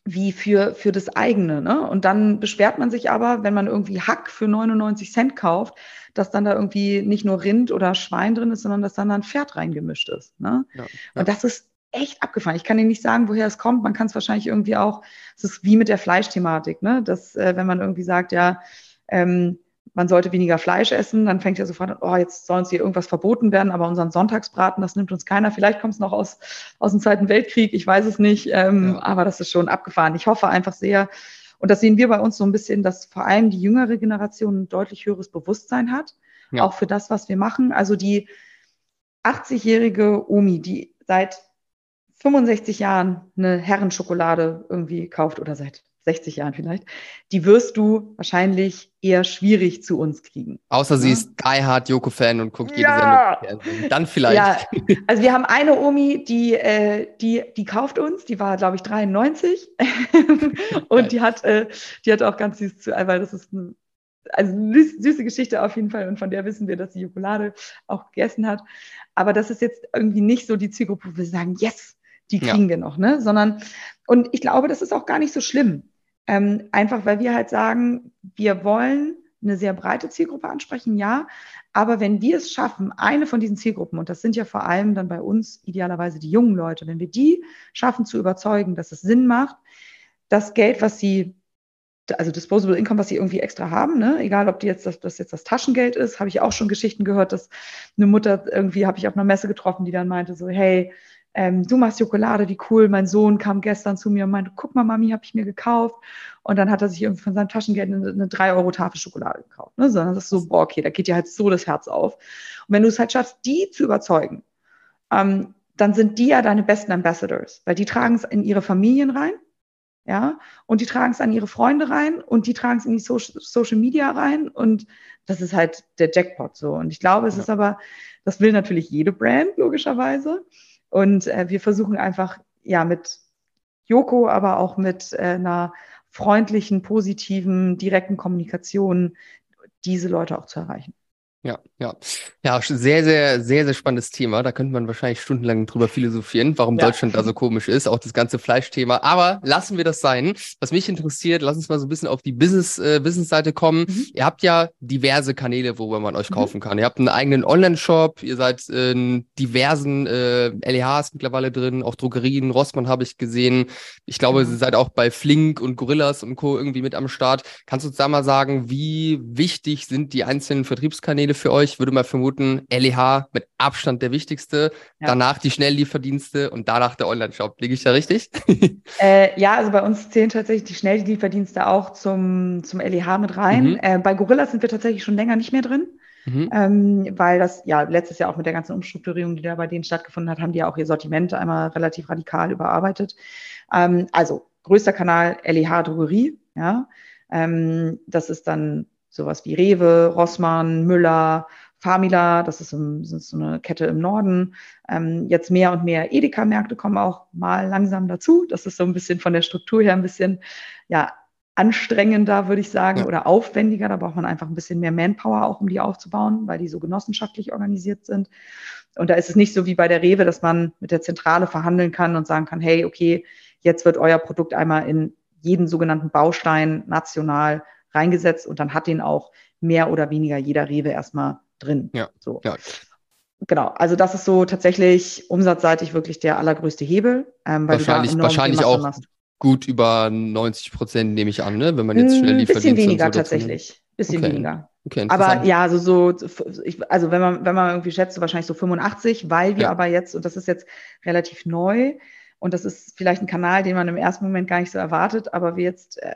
Speaker 1: wie für, für das eigene. Ne? Und dann beschwert man sich aber, wenn man irgendwie Hack für 99 Cent kauft, dass dann da irgendwie nicht nur Rind oder Schwein drin ist, sondern dass dann da ein Pferd reingemischt ist. Ne? Ja, ja. Und das ist echt abgefahren. Ich kann Ihnen nicht sagen, woher es kommt. Man kann es wahrscheinlich irgendwie auch, es ist wie mit der Fleischthematik, ne? dass äh, wenn man irgendwie sagt, ja, ähm, man sollte weniger Fleisch essen, dann fängt ja sofort an, oh, jetzt soll uns hier irgendwas verboten werden, aber unseren Sonntagsbraten, das nimmt uns keiner. Vielleicht kommt es noch aus, aus dem Zweiten Weltkrieg, ich weiß es nicht, ähm, ja. aber das ist schon abgefahren. Ich hoffe einfach sehr, und das sehen wir bei uns so ein bisschen, dass vor allem die jüngere Generation ein deutlich höheres Bewusstsein hat, ja. auch für das, was wir machen. Also die 80-jährige Omi, die seit 65 Jahren eine Herrenschokolade irgendwie kauft oder seit 60 Jahren vielleicht, die wirst du wahrscheinlich eher schwierig zu uns kriegen.
Speaker 2: Außer ja? sie ist Die Hard Joko-Fan und guckt jede ja. Sendung. Dann vielleicht. Ja.
Speaker 1: Also wir haben eine Omi, die, äh, die, die kauft uns, die war, glaube ich, 93 und die hat, äh, die hat auch ganz süß zu, weil das ist eine, also eine süße Geschichte auf jeden Fall und von der wissen wir, dass sie Jokolade auch gegessen hat. Aber das ist jetzt irgendwie nicht so die Zielgruppe, wo wir sagen, yes, die kriegen ja. wir noch, ne? Sondern, und ich glaube, das ist auch gar nicht so schlimm. Ähm, einfach weil wir halt sagen, wir wollen eine sehr breite Zielgruppe ansprechen, ja. Aber wenn wir es schaffen, eine von diesen Zielgruppen, und das sind ja vor allem dann bei uns idealerweise die jungen Leute, wenn wir die schaffen zu überzeugen, dass es Sinn macht, das Geld, was sie, also Disposable Income, was sie irgendwie extra haben, ne? egal ob die jetzt das, das jetzt das Taschengeld ist, habe ich auch schon Geschichten gehört, dass eine Mutter irgendwie habe ich auf einer Messe getroffen, die dann meinte so, hey, ähm, du machst Schokolade, wie cool. Mein Sohn kam gestern zu mir und meinte, guck mal, Mami, habe ich mir gekauft. Und dann hat er sich irgendwie von seinem Taschengeld eine, eine 3-Euro-Tafel Schokolade gekauft. Ne? Sondern das ist so, boah, okay, da geht dir halt so das Herz auf. Und wenn du es halt schaffst, die zu überzeugen, ähm, dann sind die ja deine besten Ambassadors, weil die tragen es in ihre Familien rein, ja, und die tragen es an ihre Freunde rein und die tragen es in die Social, Social Media rein und das ist halt der Jackpot so. Und ich glaube, es ja. ist aber, das will natürlich jede Brand, logischerweise. Und äh, wir versuchen einfach, ja, mit Joko, aber auch mit äh, einer freundlichen, positiven, direkten Kommunikation diese Leute auch zu erreichen.
Speaker 2: Ja, ja. Ja, sehr, sehr, sehr, sehr spannendes Thema. Da könnte man wahrscheinlich stundenlang drüber philosophieren, warum ja. Deutschland da so komisch ist, auch das ganze Fleischthema. Aber lassen wir das sein. Was mich interessiert, lass uns mal so ein bisschen auf die Business, äh, Business-Seite kommen. Mhm. Ihr habt ja diverse Kanäle, worüber man euch mhm. kaufen kann. Ihr habt einen eigenen Online-Shop, ihr seid in diversen äh, LEHs mittlerweile drin, auch Drogerien, Rossmann habe ich gesehen. Ich glaube, mhm. ihr seid auch bei Flink und Gorillas und Co. irgendwie mit am Start. Kannst du uns da mal sagen, wie wichtig sind die einzelnen Vertriebskanäle für euch, würde mal vermuten, LEH mit Abstand der wichtigste, ja. danach die Schnelllieferdienste und danach der Online-Shop. Liege ich da richtig?
Speaker 1: Äh, ja, also bei uns zählen tatsächlich die Schnelllieferdienste auch zum, zum LEH mit rein. Mhm. Äh, bei Gorilla sind wir tatsächlich schon länger nicht mehr drin. Mhm. Ähm, weil das ja letztes Jahr auch mit der ganzen Umstrukturierung, die da bei denen stattgefunden hat, haben die ja auch ihr Sortiment einmal relativ radikal überarbeitet. Ähm, also größter Kanal LEH Drogerie, ja. Ähm, das ist dann sowas wie Rewe, Rossmann, Müller, Famila, das ist, im, das ist so eine Kette im Norden. Ähm, jetzt mehr und mehr Edeka-Märkte kommen auch mal langsam dazu. Das ist so ein bisschen von der Struktur her ein bisschen ja, anstrengender, würde ich sagen, ja. oder aufwendiger. Da braucht man einfach ein bisschen mehr Manpower auch, um die aufzubauen, weil die so genossenschaftlich organisiert sind. Und da ist es nicht so wie bei der Rewe, dass man mit der Zentrale verhandeln kann und sagen kann, hey, okay, jetzt wird euer Produkt einmal in jeden sogenannten Baustein national reingesetzt und dann hat den auch mehr oder weniger jeder Rewe erstmal drin.
Speaker 2: Ja.
Speaker 1: So.
Speaker 2: ja.
Speaker 1: Genau, also das ist so tatsächlich umsatzseitig wirklich der allergrößte Hebel.
Speaker 2: Ähm, weil wahrscheinlich wahrscheinlich auch gut über 90 Prozent, nehme ich an, ne? wenn man jetzt schnell liefert.
Speaker 1: Ein bisschen weniger so tatsächlich. Bisschen okay. weniger. Okay, aber ja, also so, ich, also wenn man, wenn man irgendwie schätzt, so wahrscheinlich so 85, weil wir ja. aber jetzt, und das ist jetzt relativ neu, und das ist vielleicht ein Kanal, den man im ersten Moment gar nicht so erwartet, aber wir jetzt äh,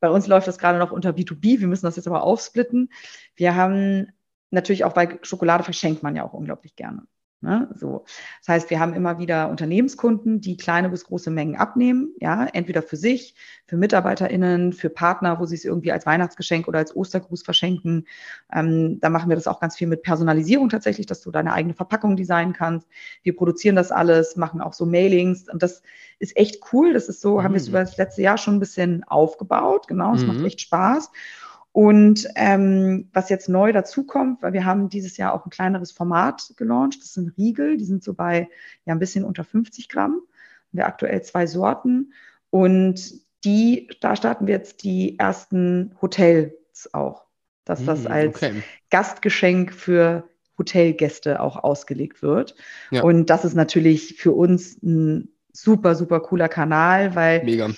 Speaker 1: bei uns läuft das gerade noch unter B2B. Wir müssen das jetzt aber aufsplitten. Wir haben natürlich auch bei Schokolade verschenkt man ja auch unglaublich gerne. Ne? So. Das heißt, wir haben immer wieder Unternehmenskunden, die kleine bis große Mengen abnehmen, ja, entweder für sich, für MitarbeiterInnen, für Partner, wo sie es irgendwie als Weihnachtsgeschenk oder als Ostergruß verschenken. Ähm, da machen wir das auch ganz viel mit Personalisierung tatsächlich, dass du deine eigene Verpackung designen kannst. Wir produzieren das alles, machen auch so Mailings und das ist echt cool. Das ist so, mhm. haben wir es über das letzte Jahr schon ein bisschen aufgebaut. Genau, es mhm. macht echt Spaß. Und ähm, was jetzt neu dazukommt, weil wir haben dieses Jahr auch ein kleineres Format gelauncht, das sind Riegel, die sind so bei ja ein bisschen unter 50 Gramm. Wir aktuell zwei Sorten. Und die, da starten wir jetzt die ersten Hotels auch, dass das
Speaker 2: Hm,
Speaker 1: als
Speaker 2: okay.
Speaker 1: Gastgeschenk für Hotelgäste auch ausgelegt wird.
Speaker 2: Ja.
Speaker 1: Und das ist natürlich für uns ein super, super cooler Kanal, weil
Speaker 2: Mega.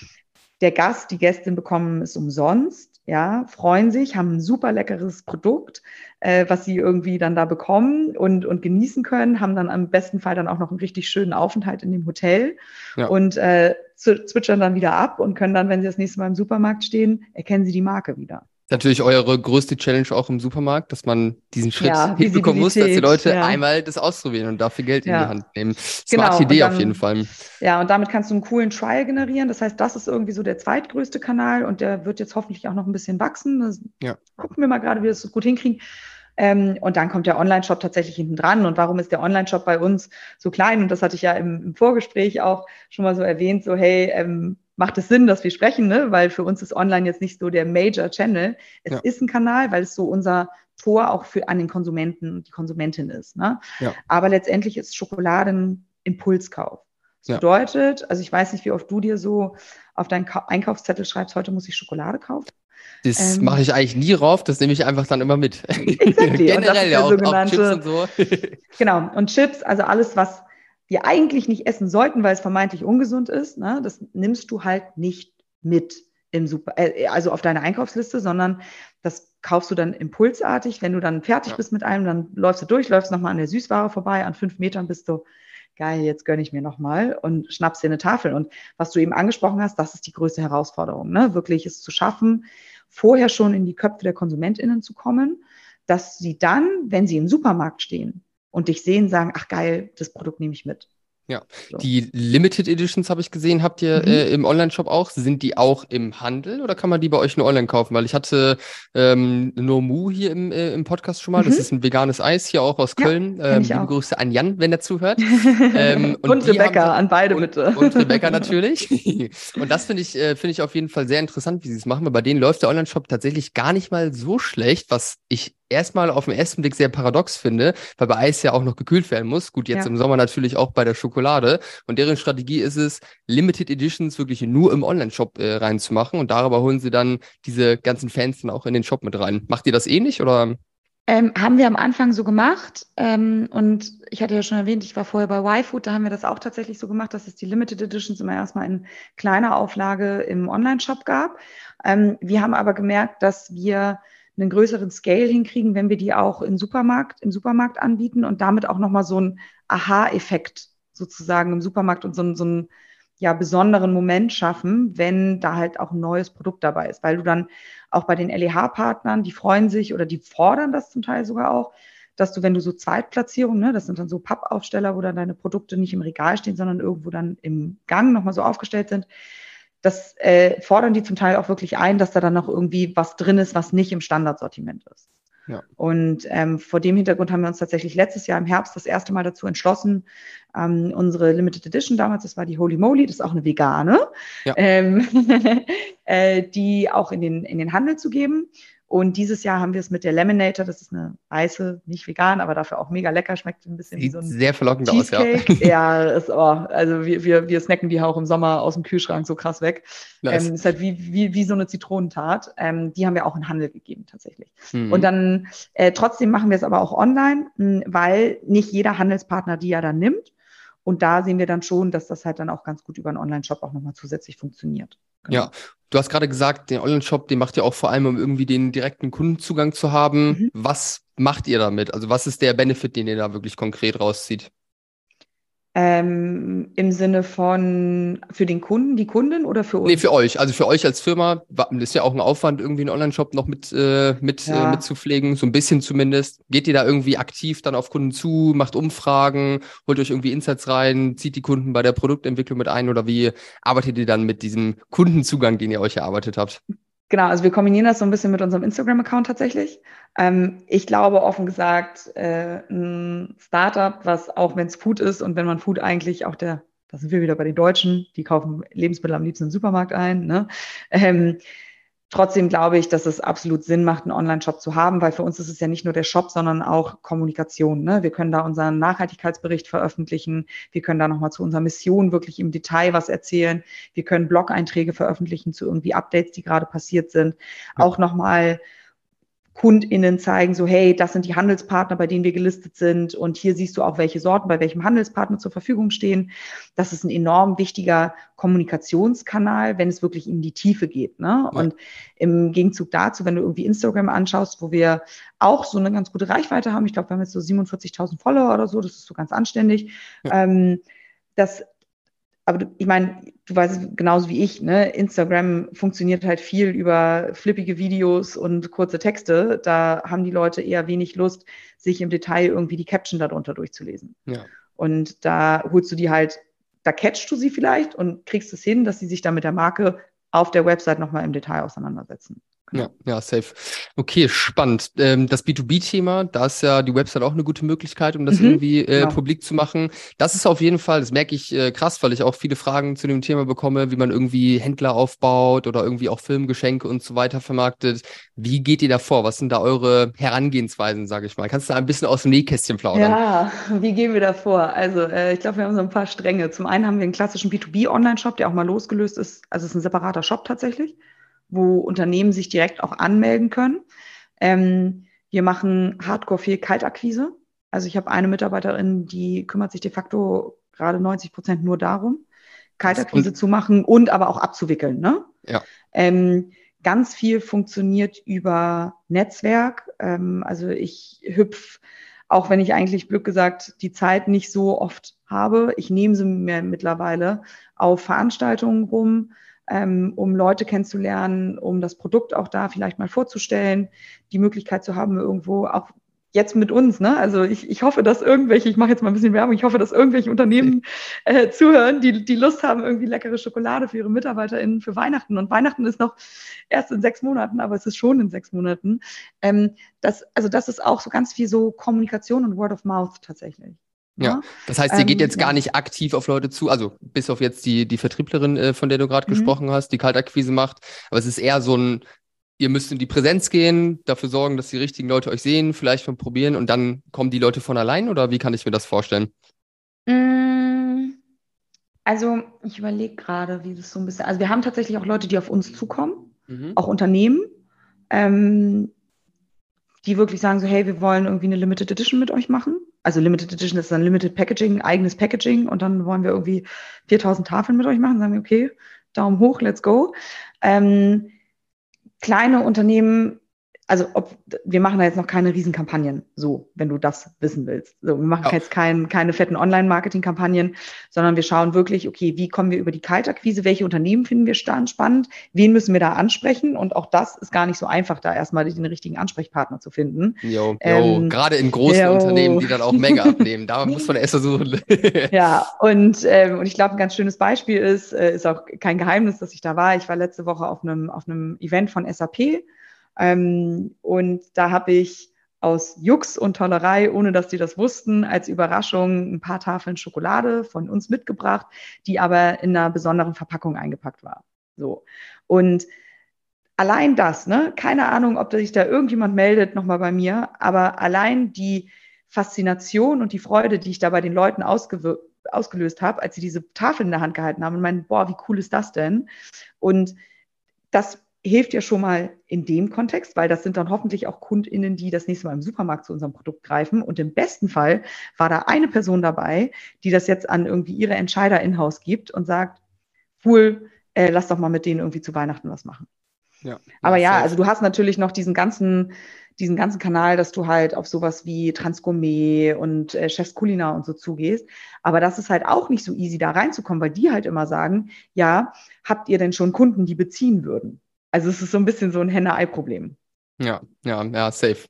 Speaker 1: der Gast, die Gästin bekommen es umsonst, ja, freuen sich, haben ein super leckeres Produkt, äh, was sie irgendwie dann da bekommen und, und genießen können, haben dann am besten Fall dann auch noch einen richtig schönen Aufenthalt in dem Hotel
Speaker 2: Ja.
Speaker 1: und äh, zw- zwitschern dann wieder ab und können dann, wenn sie das nächste Mal im Supermarkt stehen, erkennen sie die Marke wieder.
Speaker 2: Natürlich eure größte Challenge auch im Supermarkt, dass man diesen Schritt
Speaker 1: Ja,
Speaker 2: hinbekommen muss, dass die Leute
Speaker 1: ja.
Speaker 2: einmal das ausprobieren und dafür Geld in
Speaker 1: Ja.
Speaker 2: die Hand nehmen. Smart
Speaker 1: Genau,
Speaker 2: Idee auf
Speaker 1: dann-
Speaker 2: jeden Fall.
Speaker 1: Ja, und damit kannst du einen coolen Trial generieren. Das heißt, das ist irgendwie so der zweitgrößte Kanal und der wird jetzt hoffentlich auch noch ein bisschen wachsen. Das
Speaker 2: Ja.
Speaker 1: Gucken wir mal gerade, wie wir das so gut hinkriegen. Ähm, und dann kommt der Online-Shop tatsächlich hinten dran. Und warum ist der Online-Shop bei uns so klein? Und das hatte ich ja im, im Vorgespräch auch schon mal so erwähnt, so hey, ähm, macht es Sinn, dass wir sprechen, ne? weil für uns ist Online jetzt nicht so der Major-Channel. Es
Speaker 2: Ja.
Speaker 1: ist ein Kanal, weil es so unser Tor auch für an den Konsumenten und die Konsumentin ist. Ne?
Speaker 2: Ja.
Speaker 1: Aber letztendlich ist Schokolade ein Impulskauf. Das
Speaker 2: Ja.
Speaker 1: bedeutet, also ich weiß nicht, wie oft du dir so auf deinen Ka Einkaufszettel schreibst, heute muss ich Schokolade kaufen.
Speaker 2: Das
Speaker 1: Ähm,
Speaker 2: mache ich eigentlich nie rauf, das nehme ich einfach dann immer mit.
Speaker 1: Exactly,
Speaker 2: Generell, ja, auch, auch Chips und so.
Speaker 1: Genau. Und Chips, also alles, was wir eigentlich nicht essen sollten, weil es vermeintlich ungesund ist, ne, das nimmst du halt nicht mit im Super, äh, also auf deine Einkaufsliste, sondern das kaufst du dann impulsartig. Wenn du dann fertig
Speaker 2: Ja.
Speaker 1: bist mit einem, dann läufst du durch, läufst nochmal an der Süßware vorbei, an fünf Metern bist du, geil, jetzt gönne ich mir nochmal und schnappst dir eine Tafel. Und was du eben angesprochen hast, das ist die größte Herausforderung, ne? wirklich es zu schaffen, vorher schon in die Köpfe der KonsumentInnen zu kommen, dass sie dann, wenn sie im Supermarkt stehen und dich sehen, sagen, ach geil, das Produkt nehme ich mit.
Speaker 2: Ja.
Speaker 1: So.
Speaker 2: Die Limited Editions habe ich gesehen, habt ihr
Speaker 1: Mhm.
Speaker 2: äh, im Online-Shop auch? Sind die auch im Handel oder kann man die bei euch nur online kaufen? Weil ich hatte ähm, Nomu hier im, äh, im Podcast schon mal. Das
Speaker 1: Mhm.
Speaker 2: ist ein veganes Eis hier auch aus
Speaker 1: Ja,
Speaker 2: Köln.
Speaker 1: kenn
Speaker 2: Ähm,
Speaker 1: ich
Speaker 2: liebe
Speaker 1: auch.
Speaker 2: Grüße an Jan, wenn er zuhört. Ähm, und
Speaker 1: und Rebecca,
Speaker 2: haben-
Speaker 1: an beide
Speaker 2: und,
Speaker 1: bitte.
Speaker 2: Und Rebecca natürlich. und das finde ich, äh, finde ich auf jeden Fall sehr interessant, wie sie es machen, weil bei denen läuft der Online-Shop tatsächlich gar nicht mal so schlecht, was ich erstmal auf den ersten Blick sehr paradox finde, weil bei Eis ja auch noch gekühlt werden muss. Gut, jetzt
Speaker 1: Ja.
Speaker 2: im Sommer natürlich auch bei der Schokolade. Und deren Strategie ist es, Limited Editions wirklich nur im Online-Shop äh, reinzumachen und darüber holen sie dann diese ganzen Fans dann auch in den Shop mit rein. Macht ihr das ähnlich oder?
Speaker 1: Ähm, haben wir am Anfang so gemacht. Ähm, und ich hatte ja schon erwähnt, ich war vorher bei YFood, da haben wir das auch tatsächlich so gemacht, dass es die Limited Editions immer erstmal in kleiner Auflage im Online-Shop gab. Ähm, wir haben aber gemerkt, dass wir einen größeren Scale hinkriegen, wenn wir die auch im Supermarkt, im Supermarkt anbieten und damit auch nochmal so einen Aha-Effekt sozusagen im Supermarkt und so, einen- so einen ja, besonderen Moment schaffen, wenn da halt auch ein neues Produkt dabei ist, weil du dann auch bei den LEH-Partnern, die freuen sich oder die fordern das zum Teil sogar auch, dass du, wenn du so Zweitplatzierungen, ne, das sind dann so Pappaufsteller, wo dann deine Produkte nicht im Regal stehen, sondern irgendwo dann im Gang nochmal so aufgestellt sind, das äh, fordern die zum Teil auch wirklich ein, dass da dann noch irgendwie was drin ist, was nicht im Standardsortiment ist.
Speaker 2: Ja.
Speaker 1: Und ähm, vor dem Hintergrund haben wir uns tatsächlich letztes Jahr im Herbst das erste Mal dazu entschlossen, ähm, unsere Limited Edition damals, das war die Holy Moly, das ist auch eine vegane,
Speaker 2: Ja.
Speaker 1: ähm, äh, die auch in den, in den Handel zu geben. Und dieses Jahr haben wir es mit der Lemonator, das ist eine weiße, nicht vegan, aber dafür auch mega lecker, schmeckt ein bisschen wie
Speaker 2: Sieht
Speaker 1: so ein
Speaker 2: sehr verlockend aus, ja.
Speaker 1: Cheesecake. Ja, ist, oh, also wir, wir, wir snacken die auch im Sommer aus dem Kühlschrank so krass weg.
Speaker 2: Nice.
Speaker 1: Ähm, ist halt wie, wie, wie so eine Zitronentat. Ähm, die haben wir auch in Handel gegeben tatsächlich.
Speaker 2: Mhm.
Speaker 1: Und dann äh, trotzdem machen wir es aber auch online, mh, weil nicht jeder Handelspartner die ja dann nimmt. Und da sehen wir dann schon, dass das halt dann auch ganz gut über einen Online-Shop auch nochmal zusätzlich funktioniert. Genau.
Speaker 2: Ja, du hast gerade gesagt, den Online-Shop, den macht ihr auch vor allem, um irgendwie den direkten Kundenzugang zu haben.
Speaker 1: Mhm.
Speaker 2: Was macht ihr damit? Also was ist der Benefit, den ihr da wirklich konkret rauszieht?
Speaker 1: Ähm, Im Sinne von für den Kunden, die Kunden oder für uns?
Speaker 2: Nee, für euch. Also für euch als Firma ist ja auch ein Aufwand, irgendwie einen Online-Shop noch mit, äh, mit,
Speaker 1: Ja.
Speaker 2: äh, mitzupflegen, so ein bisschen zumindest. Geht ihr da irgendwie aktiv dann auf Kunden zu, macht Umfragen, holt euch irgendwie Insights rein, zieht die Kunden bei der Produktentwicklung mit ein oder wie arbeitet ihr dann mit diesem Kundenzugang, den ihr euch erarbeitet habt?
Speaker 1: Genau, also wir kombinieren das so ein bisschen mit unserem Instagram-Account tatsächlich. Ähm, ich glaube offen gesagt, äh, ein Startup, was auch wenn es Food ist und wenn man Food eigentlich auch der, da sind wir wieder bei den Deutschen, die kaufen Lebensmittel am liebsten im Supermarkt ein, ne? ähm, Trotzdem glaube ich, dass es absolut Sinn macht, einen Online-Shop zu haben, weil für uns ist es ja nicht nur der Shop, sondern auch Kommunikation. Ne? Wir können da unseren Nachhaltigkeitsbericht veröffentlichen. Wir können da nochmal zu unserer Mission wirklich im Detail was erzählen. Wir können Blog-Einträge veröffentlichen zu irgendwie Updates, die gerade passiert sind. Ja. Auch nochmal KundInnen zeigen, so hey, das sind die Handelspartner, bei denen wir gelistet sind und hier siehst du auch, welche Sorten bei welchem Handelspartner zur Verfügung stehen. Das ist ein enorm wichtiger Kommunikationskanal, wenn es wirklich in die Tiefe geht. Ne? Ja. Und im Gegenzug dazu, wenn du irgendwie Instagram anschaust, wo wir auch so eine ganz gute Reichweite haben, ich glaube, wir haben jetzt so 47.000 Follower oder so, das ist so ganz anständig. Ja. Ähm, das aber ich meine, du weißt genauso wie ich, ne? Instagram funktioniert halt viel über flippige Videos und kurze Texte. Da haben die Leute eher wenig Lust, sich im Detail irgendwie die Caption darunter durchzulesen. Ja. Und da holst du die halt, da catchst du sie vielleicht und kriegst es hin, dass sie sich dann mit der Marke auf der Website nochmal im Detail auseinandersetzen.
Speaker 2: Ja, ja, safe. Okay, spannend. Ähm, das B2B-Thema, da ist ja die Website auch eine gute Möglichkeit, um das mhm, irgendwie äh, genau. publik zu machen. Das ist auf jeden Fall, das merke ich äh, krass, weil ich auch viele Fragen zu dem Thema bekomme, wie man irgendwie Händler aufbaut oder irgendwie auch Filmgeschenke und so weiter vermarktet. Wie geht ihr da vor? Was sind da eure Herangehensweisen, sage ich mal? Kannst du da ein bisschen aus dem Nähkästchen plaudern?
Speaker 1: Ja, wie gehen wir da vor? Also äh, ich glaube, wir haben so ein paar Stränge. Zum einen haben wir einen klassischen B2B-Online-Shop, der auch mal losgelöst ist. Also es ist ein separater Shop tatsächlich wo Unternehmen sich direkt auch anmelden können. Ähm, wir machen Hardcore viel Kaltakquise. Also ich habe eine Mitarbeiterin, die kümmert sich de facto gerade 90 Prozent nur darum, Kaltakquise und, zu machen und aber auch abzuwickeln. Ne?
Speaker 2: Ja.
Speaker 1: Ähm, ganz viel funktioniert über Netzwerk. Ähm, also ich hüpf, auch wenn ich eigentlich Glück gesagt die Zeit nicht so oft habe, ich nehme sie mir mittlerweile auf Veranstaltungen rum, ähm, um Leute kennenzulernen, um das Produkt auch da vielleicht mal vorzustellen, die Möglichkeit zu haben, irgendwo auch jetzt mit uns, ne? Also ich, ich hoffe, dass irgendwelche, ich mache jetzt mal ein bisschen Werbung, ich hoffe, dass irgendwelche Unternehmen äh, zuhören, die, die Lust haben, irgendwie leckere Schokolade für ihre MitarbeiterInnen für Weihnachten. Und Weihnachten ist noch erst in sechs Monaten, aber es ist schon in sechs Monaten. Ähm, das, also das ist auch so ganz viel so Kommunikation und Word of Mouth tatsächlich.
Speaker 2: Ja, das heißt, ihr ähm, geht jetzt gar nicht aktiv auf Leute zu, also bis auf jetzt die, die Vertrieblerin, äh, von der du gerade mhm. gesprochen hast, die Kaltakquise macht, aber es ist eher so ein, ihr müsst in die Präsenz gehen, dafür sorgen, dass die richtigen Leute euch sehen, vielleicht mal probieren und dann kommen die Leute von allein oder wie kann ich mir das vorstellen?
Speaker 1: Mm, also ich überlege gerade, wie das so ein bisschen, also wir haben tatsächlich auch Leute, die auf uns zukommen, mhm. auch Unternehmen, ähm, die wirklich sagen so, hey, wir wollen irgendwie eine Limited Edition mit euch machen also Limited Edition ist dann Limited Packaging, eigenes Packaging und dann wollen wir irgendwie 4000 Tafeln mit euch machen, sagen wir, okay, Daumen hoch, let's go. Ähm, kleine Unternehmen also ob, wir machen da jetzt noch keine Riesenkampagnen, so, wenn du das wissen willst. So, wir machen ja. jetzt kein, keine fetten Online-Marketing-Kampagnen, sondern wir schauen wirklich, okay, wie kommen wir über die Kaltakquise, welche Unternehmen finden wir spannend, wen müssen wir da ansprechen und auch das ist gar nicht so einfach, da erstmal den richtigen Ansprechpartner zu finden.
Speaker 2: Jo, jo ähm, gerade in großen jo. Unternehmen, die dann auch Menge abnehmen, da muss man erst versuchen.
Speaker 1: ja, und, ähm, und ich glaube, ein ganz schönes Beispiel ist, äh, ist auch kein Geheimnis, dass ich da war. Ich war letzte Woche auf einem, auf einem Event von SAP ähm, und da habe ich aus Jux und Tollerei, ohne dass die das wussten, als Überraschung ein paar Tafeln Schokolade von uns mitgebracht, die aber in einer besonderen Verpackung eingepackt war. So. Und allein das, ne, keine Ahnung, ob sich da irgendjemand meldet nochmal bei mir, aber allein die Faszination und die Freude, die ich da bei den Leuten ausgelöst habe, als sie diese Tafel in der Hand gehalten haben und meinen, boah, wie cool ist das denn? Und das hilft ja schon mal in dem Kontext, weil das sind dann hoffentlich auch KundInnen, die das nächste Mal im Supermarkt zu unserem Produkt greifen. Und im besten Fall war da eine Person dabei, die das jetzt an irgendwie ihre Entscheider in-house gibt und sagt, cool, äh, lass doch mal mit denen irgendwie zu Weihnachten was machen. Ja, Aber ja, also du hast natürlich noch diesen ganzen, diesen ganzen Kanal, dass du halt auf sowas wie Transgourmet und äh, Chefs Kulinar und so zugehst. Aber das ist halt auch nicht so easy, da reinzukommen, weil die halt immer sagen, ja, habt ihr denn schon Kunden, die beziehen würden? Also es ist so ein bisschen so ein Henne-Ei-Problem.
Speaker 2: Ja, ja, ja, safe.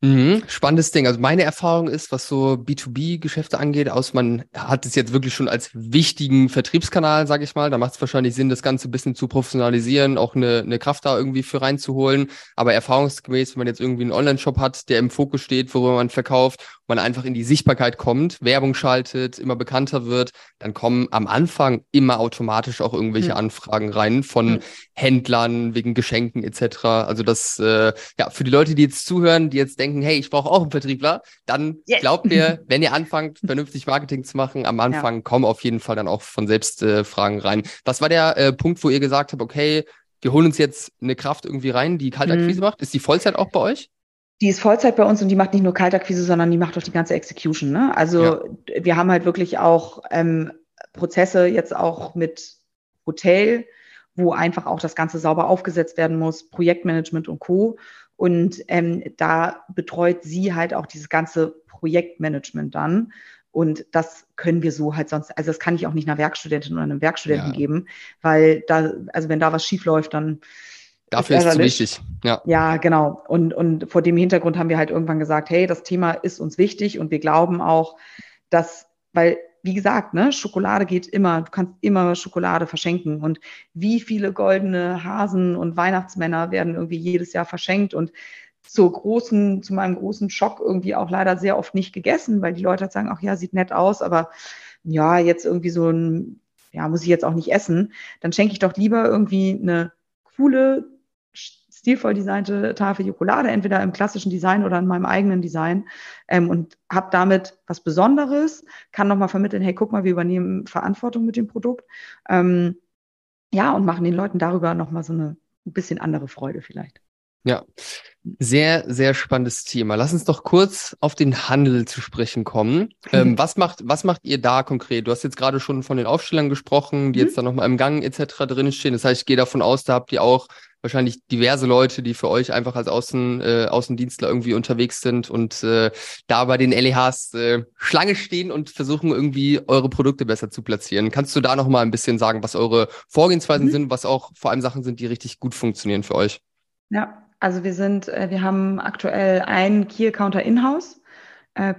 Speaker 2: Mhm, spannendes Ding. Also meine Erfahrung ist, was so B2B-Geschäfte angeht, aus man hat es jetzt wirklich schon als wichtigen Vertriebskanal, sage ich mal. Da macht es wahrscheinlich Sinn, das Ganze ein bisschen zu professionalisieren, auch eine, eine Kraft da irgendwie für reinzuholen. Aber erfahrungsgemäß, wenn man jetzt irgendwie einen Online-Shop hat, der im Fokus steht, worüber man verkauft man einfach in die Sichtbarkeit kommt, Werbung schaltet, immer bekannter wird, dann kommen am Anfang immer automatisch auch irgendwelche mhm. Anfragen rein von mhm. Händlern wegen Geschenken etc. Also das, äh, ja, für die Leute, die jetzt zuhören, die jetzt denken, hey, ich brauche auch einen Vertriebler, dann yes. glaubt mir, wenn ihr anfangt, vernünftig Marketing zu machen, am Anfang ja. kommen auf jeden Fall dann auch von selbst äh, Fragen rein. Was war der äh, Punkt, wo ihr gesagt habt, okay, wir holen uns jetzt eine Kraft irgendwie rein, die Kaltakquise mhm. macht? Ist die Vollzeit auch bei euch?
Speaker 1: Die ist Vollzeit bei uns und die macht nicht nur Kaltakquise, sondern die macht auch die ganze Execution. Ne? Also ja. wir haben halt wirklich auch ähm, Prozesse jetzt auch mit Hotel, wo einfach auch das Ganze sauber aufgesetzt werden muss, Projektmanagement und Co. Und ähm, da betreut sie halt auch dieses ganze Projektmanagement dann. Und das können wir so halt sonst, also das kann ich auch nicht einer Werkstudentin oder einem Werkstudenten ja. geben, weil da, also wenn da was schief läuft, dann
Speaker 2: Dafür ist es wichtig.
Speaker 1: Ja. ja, genau. Und, und vor dem Hintergrund haben wir halt irgendwann gesagt, hey, das Thema ist uns wichtig und wir glauben auch, dass, weil, wie gesagt, ne, Schokolade geht immer, du kannst immer Schokolade verschenken. Und wie viele goldene Hasen und Weihnachtsmänner werden irgendwie jedes Jahr verschenkt und zur großen, zu meinem großen Schock irgendwie auch leider sehr oft nicht gegessen, weil die Leute halt sagen, ach ja, sieht nett aus, aber ja, jetzt irgendwie so ein, ja, muss ich jetzt auch nicht essen. Dann schenke ich doch lieber irgendwie eine coole, stilvoll designte Tafel Schokolade, entweder im klassischen Design oder in meinem eigenen Design ähm, und habe damit was Besonderes, kann nochmal vermitteln, hey, guck mal, wir übernehmen Verantwortung mit dem Produkt. Ähm, ja, und machen den Leuten darüber nochmal so eine ein bisschen andere Freude vielleicht.
Speaker 2: Ja, sehr, sehr spannendes Thema. Lass uns doch kurz auf den Handel zu sprechen kommen. Ähm, mhm. was, macht, was macht ihr da konkret? Du hast jetzt gerade schon von den Aufstellern gesprochen, die mhm. jetzt da nochmal im Gang etc. drinstehen. Das heißt, ich gehe davon aus, da habt ihr auch wahrscheinlich diverse Leute, die für euch einfach als Außen, äh, Außendienstler irgendwie unterwegs sind und äh, da bei den LEHs äh, Schlange stehen und versuchen irgendwie eure Produkte besser zu platzieren. Kannst du da nochmal ein bisschen sagen, was eure Vorgehensweisen mhm. sind, was auch vor allem Sachen sind, die richtig gut funktionieren für euch?
Speaker 1: Ja, also wir sind, äh, wir haben aktuell einen Key Accounter in-house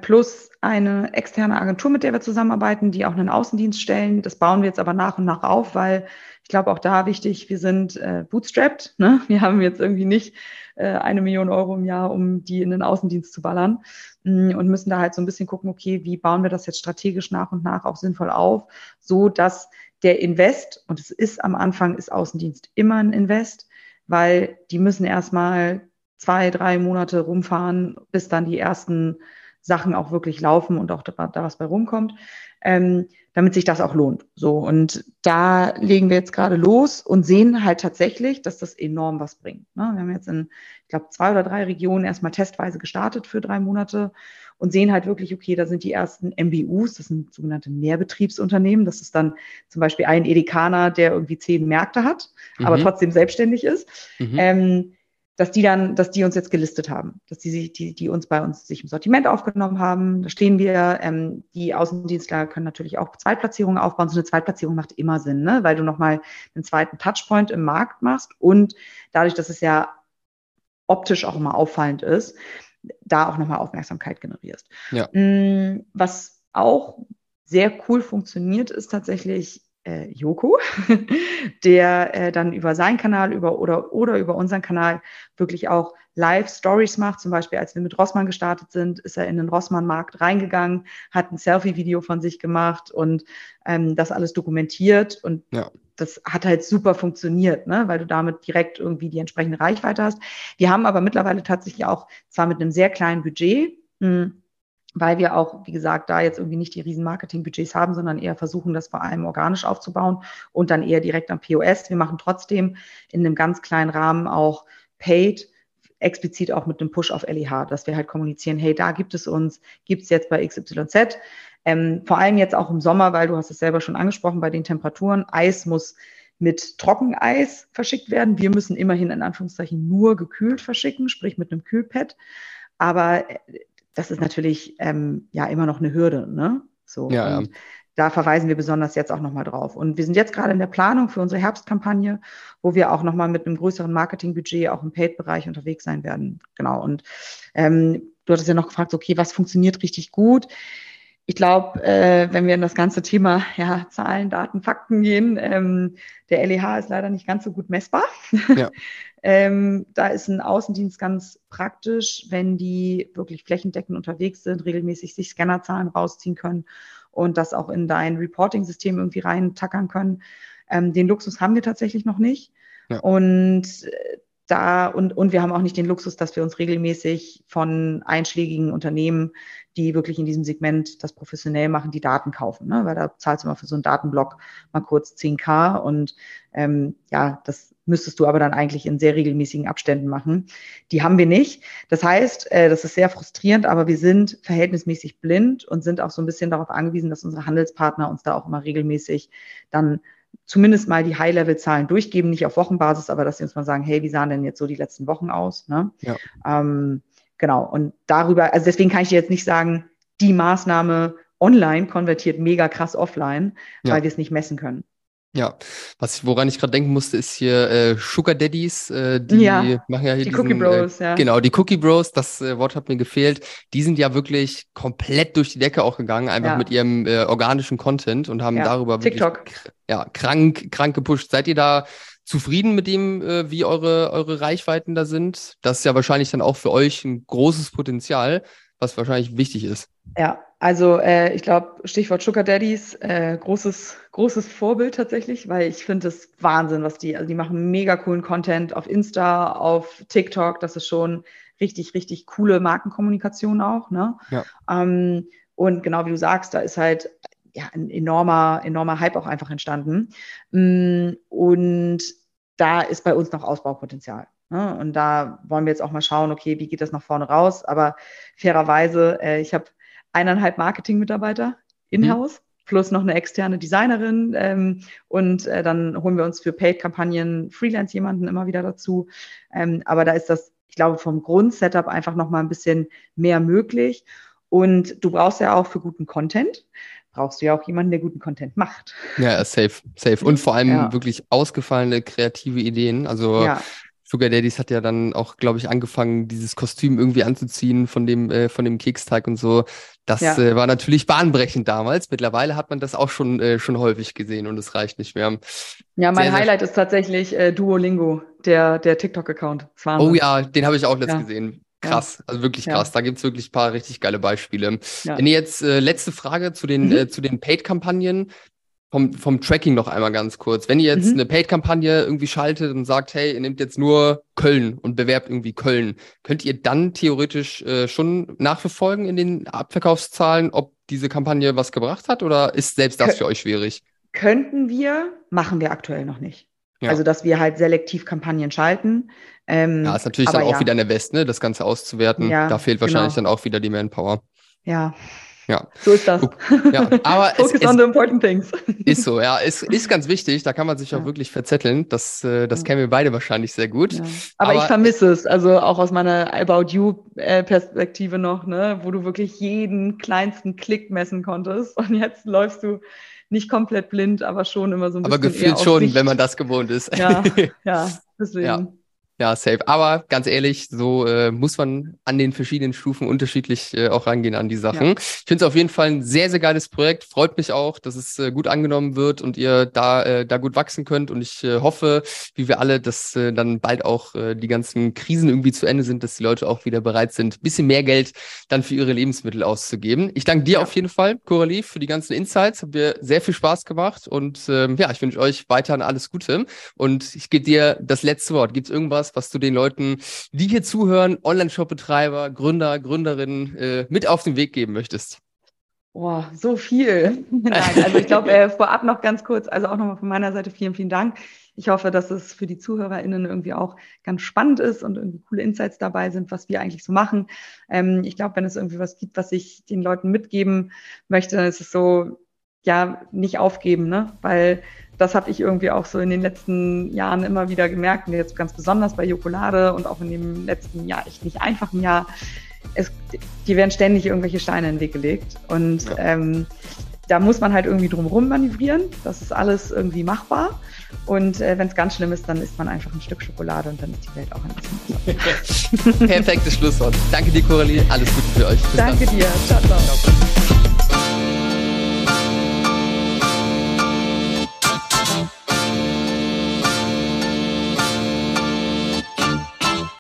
Speaker 1: plus eine externe Agentur, mit der wir zusammenarbeiten, die auch einen Außendienst stellen. Das bauen wir jetzt aber nach und nach auf, weil ich glaube auch da wichtig, wir sind äh, bootstrapped. Ne? Wir haben jetzt irgendwie nicht äh, eine Million Euro im Jahr, um die in den Außendienst zu ballern mm, und müssen da halt so ein bisschen gucken, okay, wie bauen wir das jetzt strategisch nach und nach auch sinnvoll auf, so dass der Invest, und es ist am Anfang, ist Außendienst immer ein Invest, weil die müssen erstmal zwei, drei Monate rumfahren, bis dann die ersten Sachen auch wirklich laufen und auch da, da was bei rumkommt, ähm, damit sich das auch lohnt. So und da legen wir jetzt gerade los und sehen halt tatsächlich, dass das enorm was bringt. Ne? Wir haben jetzt in, ich glaube, zwei oder drei Regionen erstmal testweise gestartet für drei Monate und sehen halt wirklich, okay, da sind die ersten MBUs, das sind sogenannte Mehrbetriebsunternehmen. Das ist dann zum Beispiel ein Edekaner, der irgendwie zehn Märkte hat, mhm. aber trotzdem selbstständig ist. Mhm. Ähm, dass die dann, dass die uns jetzt gelistet haben, dass die sich, die, die uns bei uns sich im Sortiment aufgenommen haben. Da stehen wir. Ähm, die Außendienstler können natürlich auch Zweitplatzierungen aufbauen. So eine Zweitplatzierung macht immer Sinn, ne? weil du nochmal einen zweiten Touchpoint im Markt machst und dadurch, dass es ja optisch auch immer auffallend ist, da auch nochmal Aufmerksamkeit generierst. Ja. Mm, was auch sehr cool funktioniert, ist tatsächlich äh, Joko, der äh, dann über seinen Kanal über, oder, oder über unseren Kanal wirklich auch Live-Stories macht. Zum Beispiel, als wir mit Rossmann gestartet sind, ist er in den Rossmann-Markt reingegangen, hat ein Selfie-Video von sich gemacht und ähm, das alles dokumentiert. Und ja. das hat halt super funktioniert, ne? weil du damit direkt irgendwie die entsprechende Reichweite hast. Wir haben aber mittlerweile tatsächlich auch zwar mit einem sehr kleinen Budget, mh, hm, weil wir auch, wie gesagt, da jetzt irgendwie nicht die riesen Marketingbudgets haben, sondern eher versuchen, das vor allem organisch aufzubauen und dann eher direkt am POS. Wir machen trotzdem in einem ganz kleinen Rahmen auch Paid, explizit auch mit einem Push auf LEH, dass wir halt kommunizieren, hey, da gibt es uns, gibt es jetzt bei XYZ. Ähm, vor allem jetzt auch im Sommer, weil du hast es selber schon angesprochen, bei den Temperaturen, Eis muss mit Trockeneis verschickt werden. Wir müssen immerhin in Anführungszeichen nur gekühlt verschicken, sprich mit einem Kühlpad. Aber äh, das ist natürlich ähm, ja immer noch eine Hürde. Ne? So, ja, und ja. da verweisen wir besonders jetzt auch nochmal drauf. Und wir sind jetzt gerade in der Planung für unsere Herbstkampagne, wo wir auch nochmal mit einem größeren Marketingbudget auch im Paid-Bereich unterwegs sein werden. Genau. Und ähm, du hattest ja noch gefragt, okay, was funktioniert richtig gut? ich glaube, äh, wenn wir in das ganze Thema ja, Zahlen, Daten, Fakten gehen, ähm, der LEH ist leider nicht ganz so gut messbar. Ja. ähm, da ist ein Außendienst ganz praktisch, wenn die wirklich flächendeckend unterwegs sind, regelmäßig sich Scannerzahlen rausziehen können und das auch in dein Reporting-System irgendwie reintackern können. Ähm, den Luxus haben wir tatsächlich noch nicht. Ja. Und äh, da und, und wir haben auch nicht den Luxus, dass wir uns regelmäßig von einschlägigen Unternehmen, die wirklich in diesem Segment das professionell machen, die Daten kaufen. Ne? Weil da zahlst du mal für so einen Datenblock mal kurz 10k und ähm, ja, das müsstest du aber dann eigentlich in sehr regelmäßigen Abständen machen. Die haben wir nicht. Das heißt, äh, das ist sehr frustrierend, aber wir sind verhältnismäßig blind und sind auch so ein bisschen darauf angewiesen, dass unsere Handelspartner uns da auch immer regelmäßig dann zumindest mal die High-Level-Zahlen durchgeben, nicht auf Wochenbasis, aber dass sie uns mal sagen, hey, wie sahen denn jetzt so die letzten Wochen aus? Ne? Ja. Ähm, genau, und darüber, also deswegen kann ich dir jetzt nicht sagen, die Maßnahme online konvertiert mega krass offline, ja. weil wir es nicht messen können.
Speaker 2: Ja, was woran ich gerade denken musste, ist hier äh, Sugar Daddies, äh, die ja, machen ja hier die diesen, Cookie äh, Bros, äh, ja. Genau, die Cookie Bros, das äh, Wort hat mir gefehlt. Die sind ja wirklich komplett durch die Decke auch gegangen, einfach ja. mit ihrem äh, organischen Content und haben ja. darüber TikTok. wirklich ja, krank, krank gepusht. Seid ihr da zufrieden mit dem, äh, wie eure, eure Reichweiten da sind? Das ist ja wahrscheinlich dann auch für euch ein großes Potenzial, was wahrscheinlich wichtig ist.
Speaker 1: Ja, also äh, ich glaube, Stichwort Sugar Daddies, äh, großes, großes Vorbild tatsächlich, weil ich finde es Wahnsinn, was die, also die machen mega coolen Content auf Insta, auf TikTok, das ist schon richtig, richtig coole Markenkommunikation auch. Ne? Ja. Ähm, und genau wie du sagst, da ist halt ja, ein enormer, enormer Hype auch einfach entstanden. Mm, und da ist bei uns noch Ausbaupotenzial. Ne? Und da wollen wir jetzt auch mal schauen, okay, wie geht das nach vorne raus? Aber fairerweise, äh, ich habe eineinhalb Marketing-Mitarbeiter in-house. Mhm. Plus noch eine externe Designerin ähm, und äh, dann holen wir uns für Paid-Kampagnen Freelance jemanden immer wieder dazu. Ähm, aber da ist das, ich glaube, vom Grundsetup einfach noch mal ein bisschen mehr möglich. Und du brauchst ja auch für guten Content, brauchst du ja auch jemanden, der guten Content macht.
Speaker 2: Ja, safe, safe. Und vor allem ja. wirklich ausgefallene kreative Ideen. Also ja. Sugar Daddies hat ja dann auch, glaube ich, angefangen, dieses Kostüm irgendwie anzuziehen von dem, äh, von dem Keksteig und so. Das ja. äh, war natürlich bahnbrechend damals. Mittlerweile hat man das auch schon, äh, schon häufig gesehen und es reicht nicht mehr.
Speaker 1: Ja, mein sehr, Highlight sehr ist tatsächlich äh, Duolingo, der, der TikTok-Account.
Speaker 2: Oh ja, den habe ich auch letzt ja. gesehen. Krass, also wirklich krass. Ja. Da gibt's wirklich ein paar richtig geile Beispiele. Ja. Wenn ihr jetzt äh, letzte Frage zu den, mhm. äh, zu den Paid-Kampagnen vom, vom Tracking noch einmal ganz kurz. Wenn ihr jetzt mhm. eine Paid-Kampagne irgendwie schaltet und sagt, hey, ihr nehmt jetzt nur Köln und bewerbt irgendwie Köln, könnt ihr dann theoretisch äh, schon nachverfolgen in den Abverkaufszahlen, ob diese Kampagne was gebracht hat oder ist selbst das Kön für euch schwierig?
Speaker 1: Könnten wir, machen wir aktuell noch nicht. Ja. Also, dass wir halt selektiv Kampagnen schalten.
Speaker 2: Ähm, ja, ist natürlich dann auch ja. wieder in der West, ne, das Ganze auszuwerten. Ja, da fehlt wahrscheinlich genau. dann auch wieder die Manpower.
Speaker 1: Ja, ja. So ist das.
Speaker 2: Ja, aber Focus es, on the important things. Ist so, ja. Ist, ist ganz wichtig. Da kann man sich auch ja. wirklich verzetteln. Das, äh, das kennen wir beide wahrscheinlich sehr gut. Ja.
Speaker 1: Aber, aber, ich vermisse es. Also auch aus meiner About You-Perspektive noch, ne, wo du wirklich jeden kleinsten Klick messen konntest. Und jetzt läufst du nicht komplett blind, aber schon immer so ein
Speaker 2: bisschen. Aber gefühlt schon, wenn man das gewohnt ist.
Speaker 1: Ja, ja, deswegen. Ja.
Speaker 2: Ja, safe. Aber ganz ehrlich, so äh, muss man an den verschiedenen Stufen unterschiedlich äh, auch rangehen an die Sachen. Ja. Ich finde es auf jeden Fall ein sehr, sehr geiles Projekt. Freut mich auch, dass es äh, gut angenommen wird und ihr da, äh, da gut wachsen könnt. Und ich äh, hoffe, wie wir alle, dass äh, dann bald auch äh, die ganzen Krisen irgendwie zu Ende sind, dass die Leute auch wieder bereit sind, bisschen mehr Geld dann für ihre Lebensmittel auszugeben. Ich danke dir ja. auf jeden Fall, Coralie, für die ganzen Insights. Hat mir sehr viel Spaß gemacht. Und ähm, ja, ich wünsche euch weiterhin alles Gute. Und ich gebe dir das letzte Wort. Gibt es irgendwas, was, was du den Leuten, die hier zuhören, Online-Shop-Betreiber, Gründer, Gründerinnen äh, mit auf den Weg geben möchtest?
Speaker 1: Boah, so viel. Nein, also ich glaube, äh, vorab noch ganz kurz, also auch nochmal von meiner Seite vielen, vielen Dank. Ich hoffe, dass es für die ZuhörerInnen irgendwie auch ganz spannend ist und irgendwie coole Insights dabei sind, was wir eigentlich so machen. Ähm, ich glaube, wenn es irgendwie was gibt, was ich den Leuten mitgeben möchte, ist es so, ja, nicht aufgeben, ne? Weil das habe ich irgendwie auch so in den letzten Jahren immer wieder gemerkt, und jetzt ganz besonders bei Jokolade und auch in dem letzten Jahr, echt nicht einfachen Jahr. Es, die werden ständig irgendwelche Steine in den Weg gelegt. Und ja. ähm, da muss man halt irgendwie drumherum manövrieren. Das ist alles irgendwie machbar. Und äh, wenn es ganz schlimm ist, dann isst man einfach ein Stück Schokolade und dann ist die Welt auch ein
Speaker 2: bisschen besser. Perfektes Schlusswort. Danke dir, Coralie. Alles Gute für euch.
Speaker 1: Bis Danke dann. dir. ciao. ciao. ciao.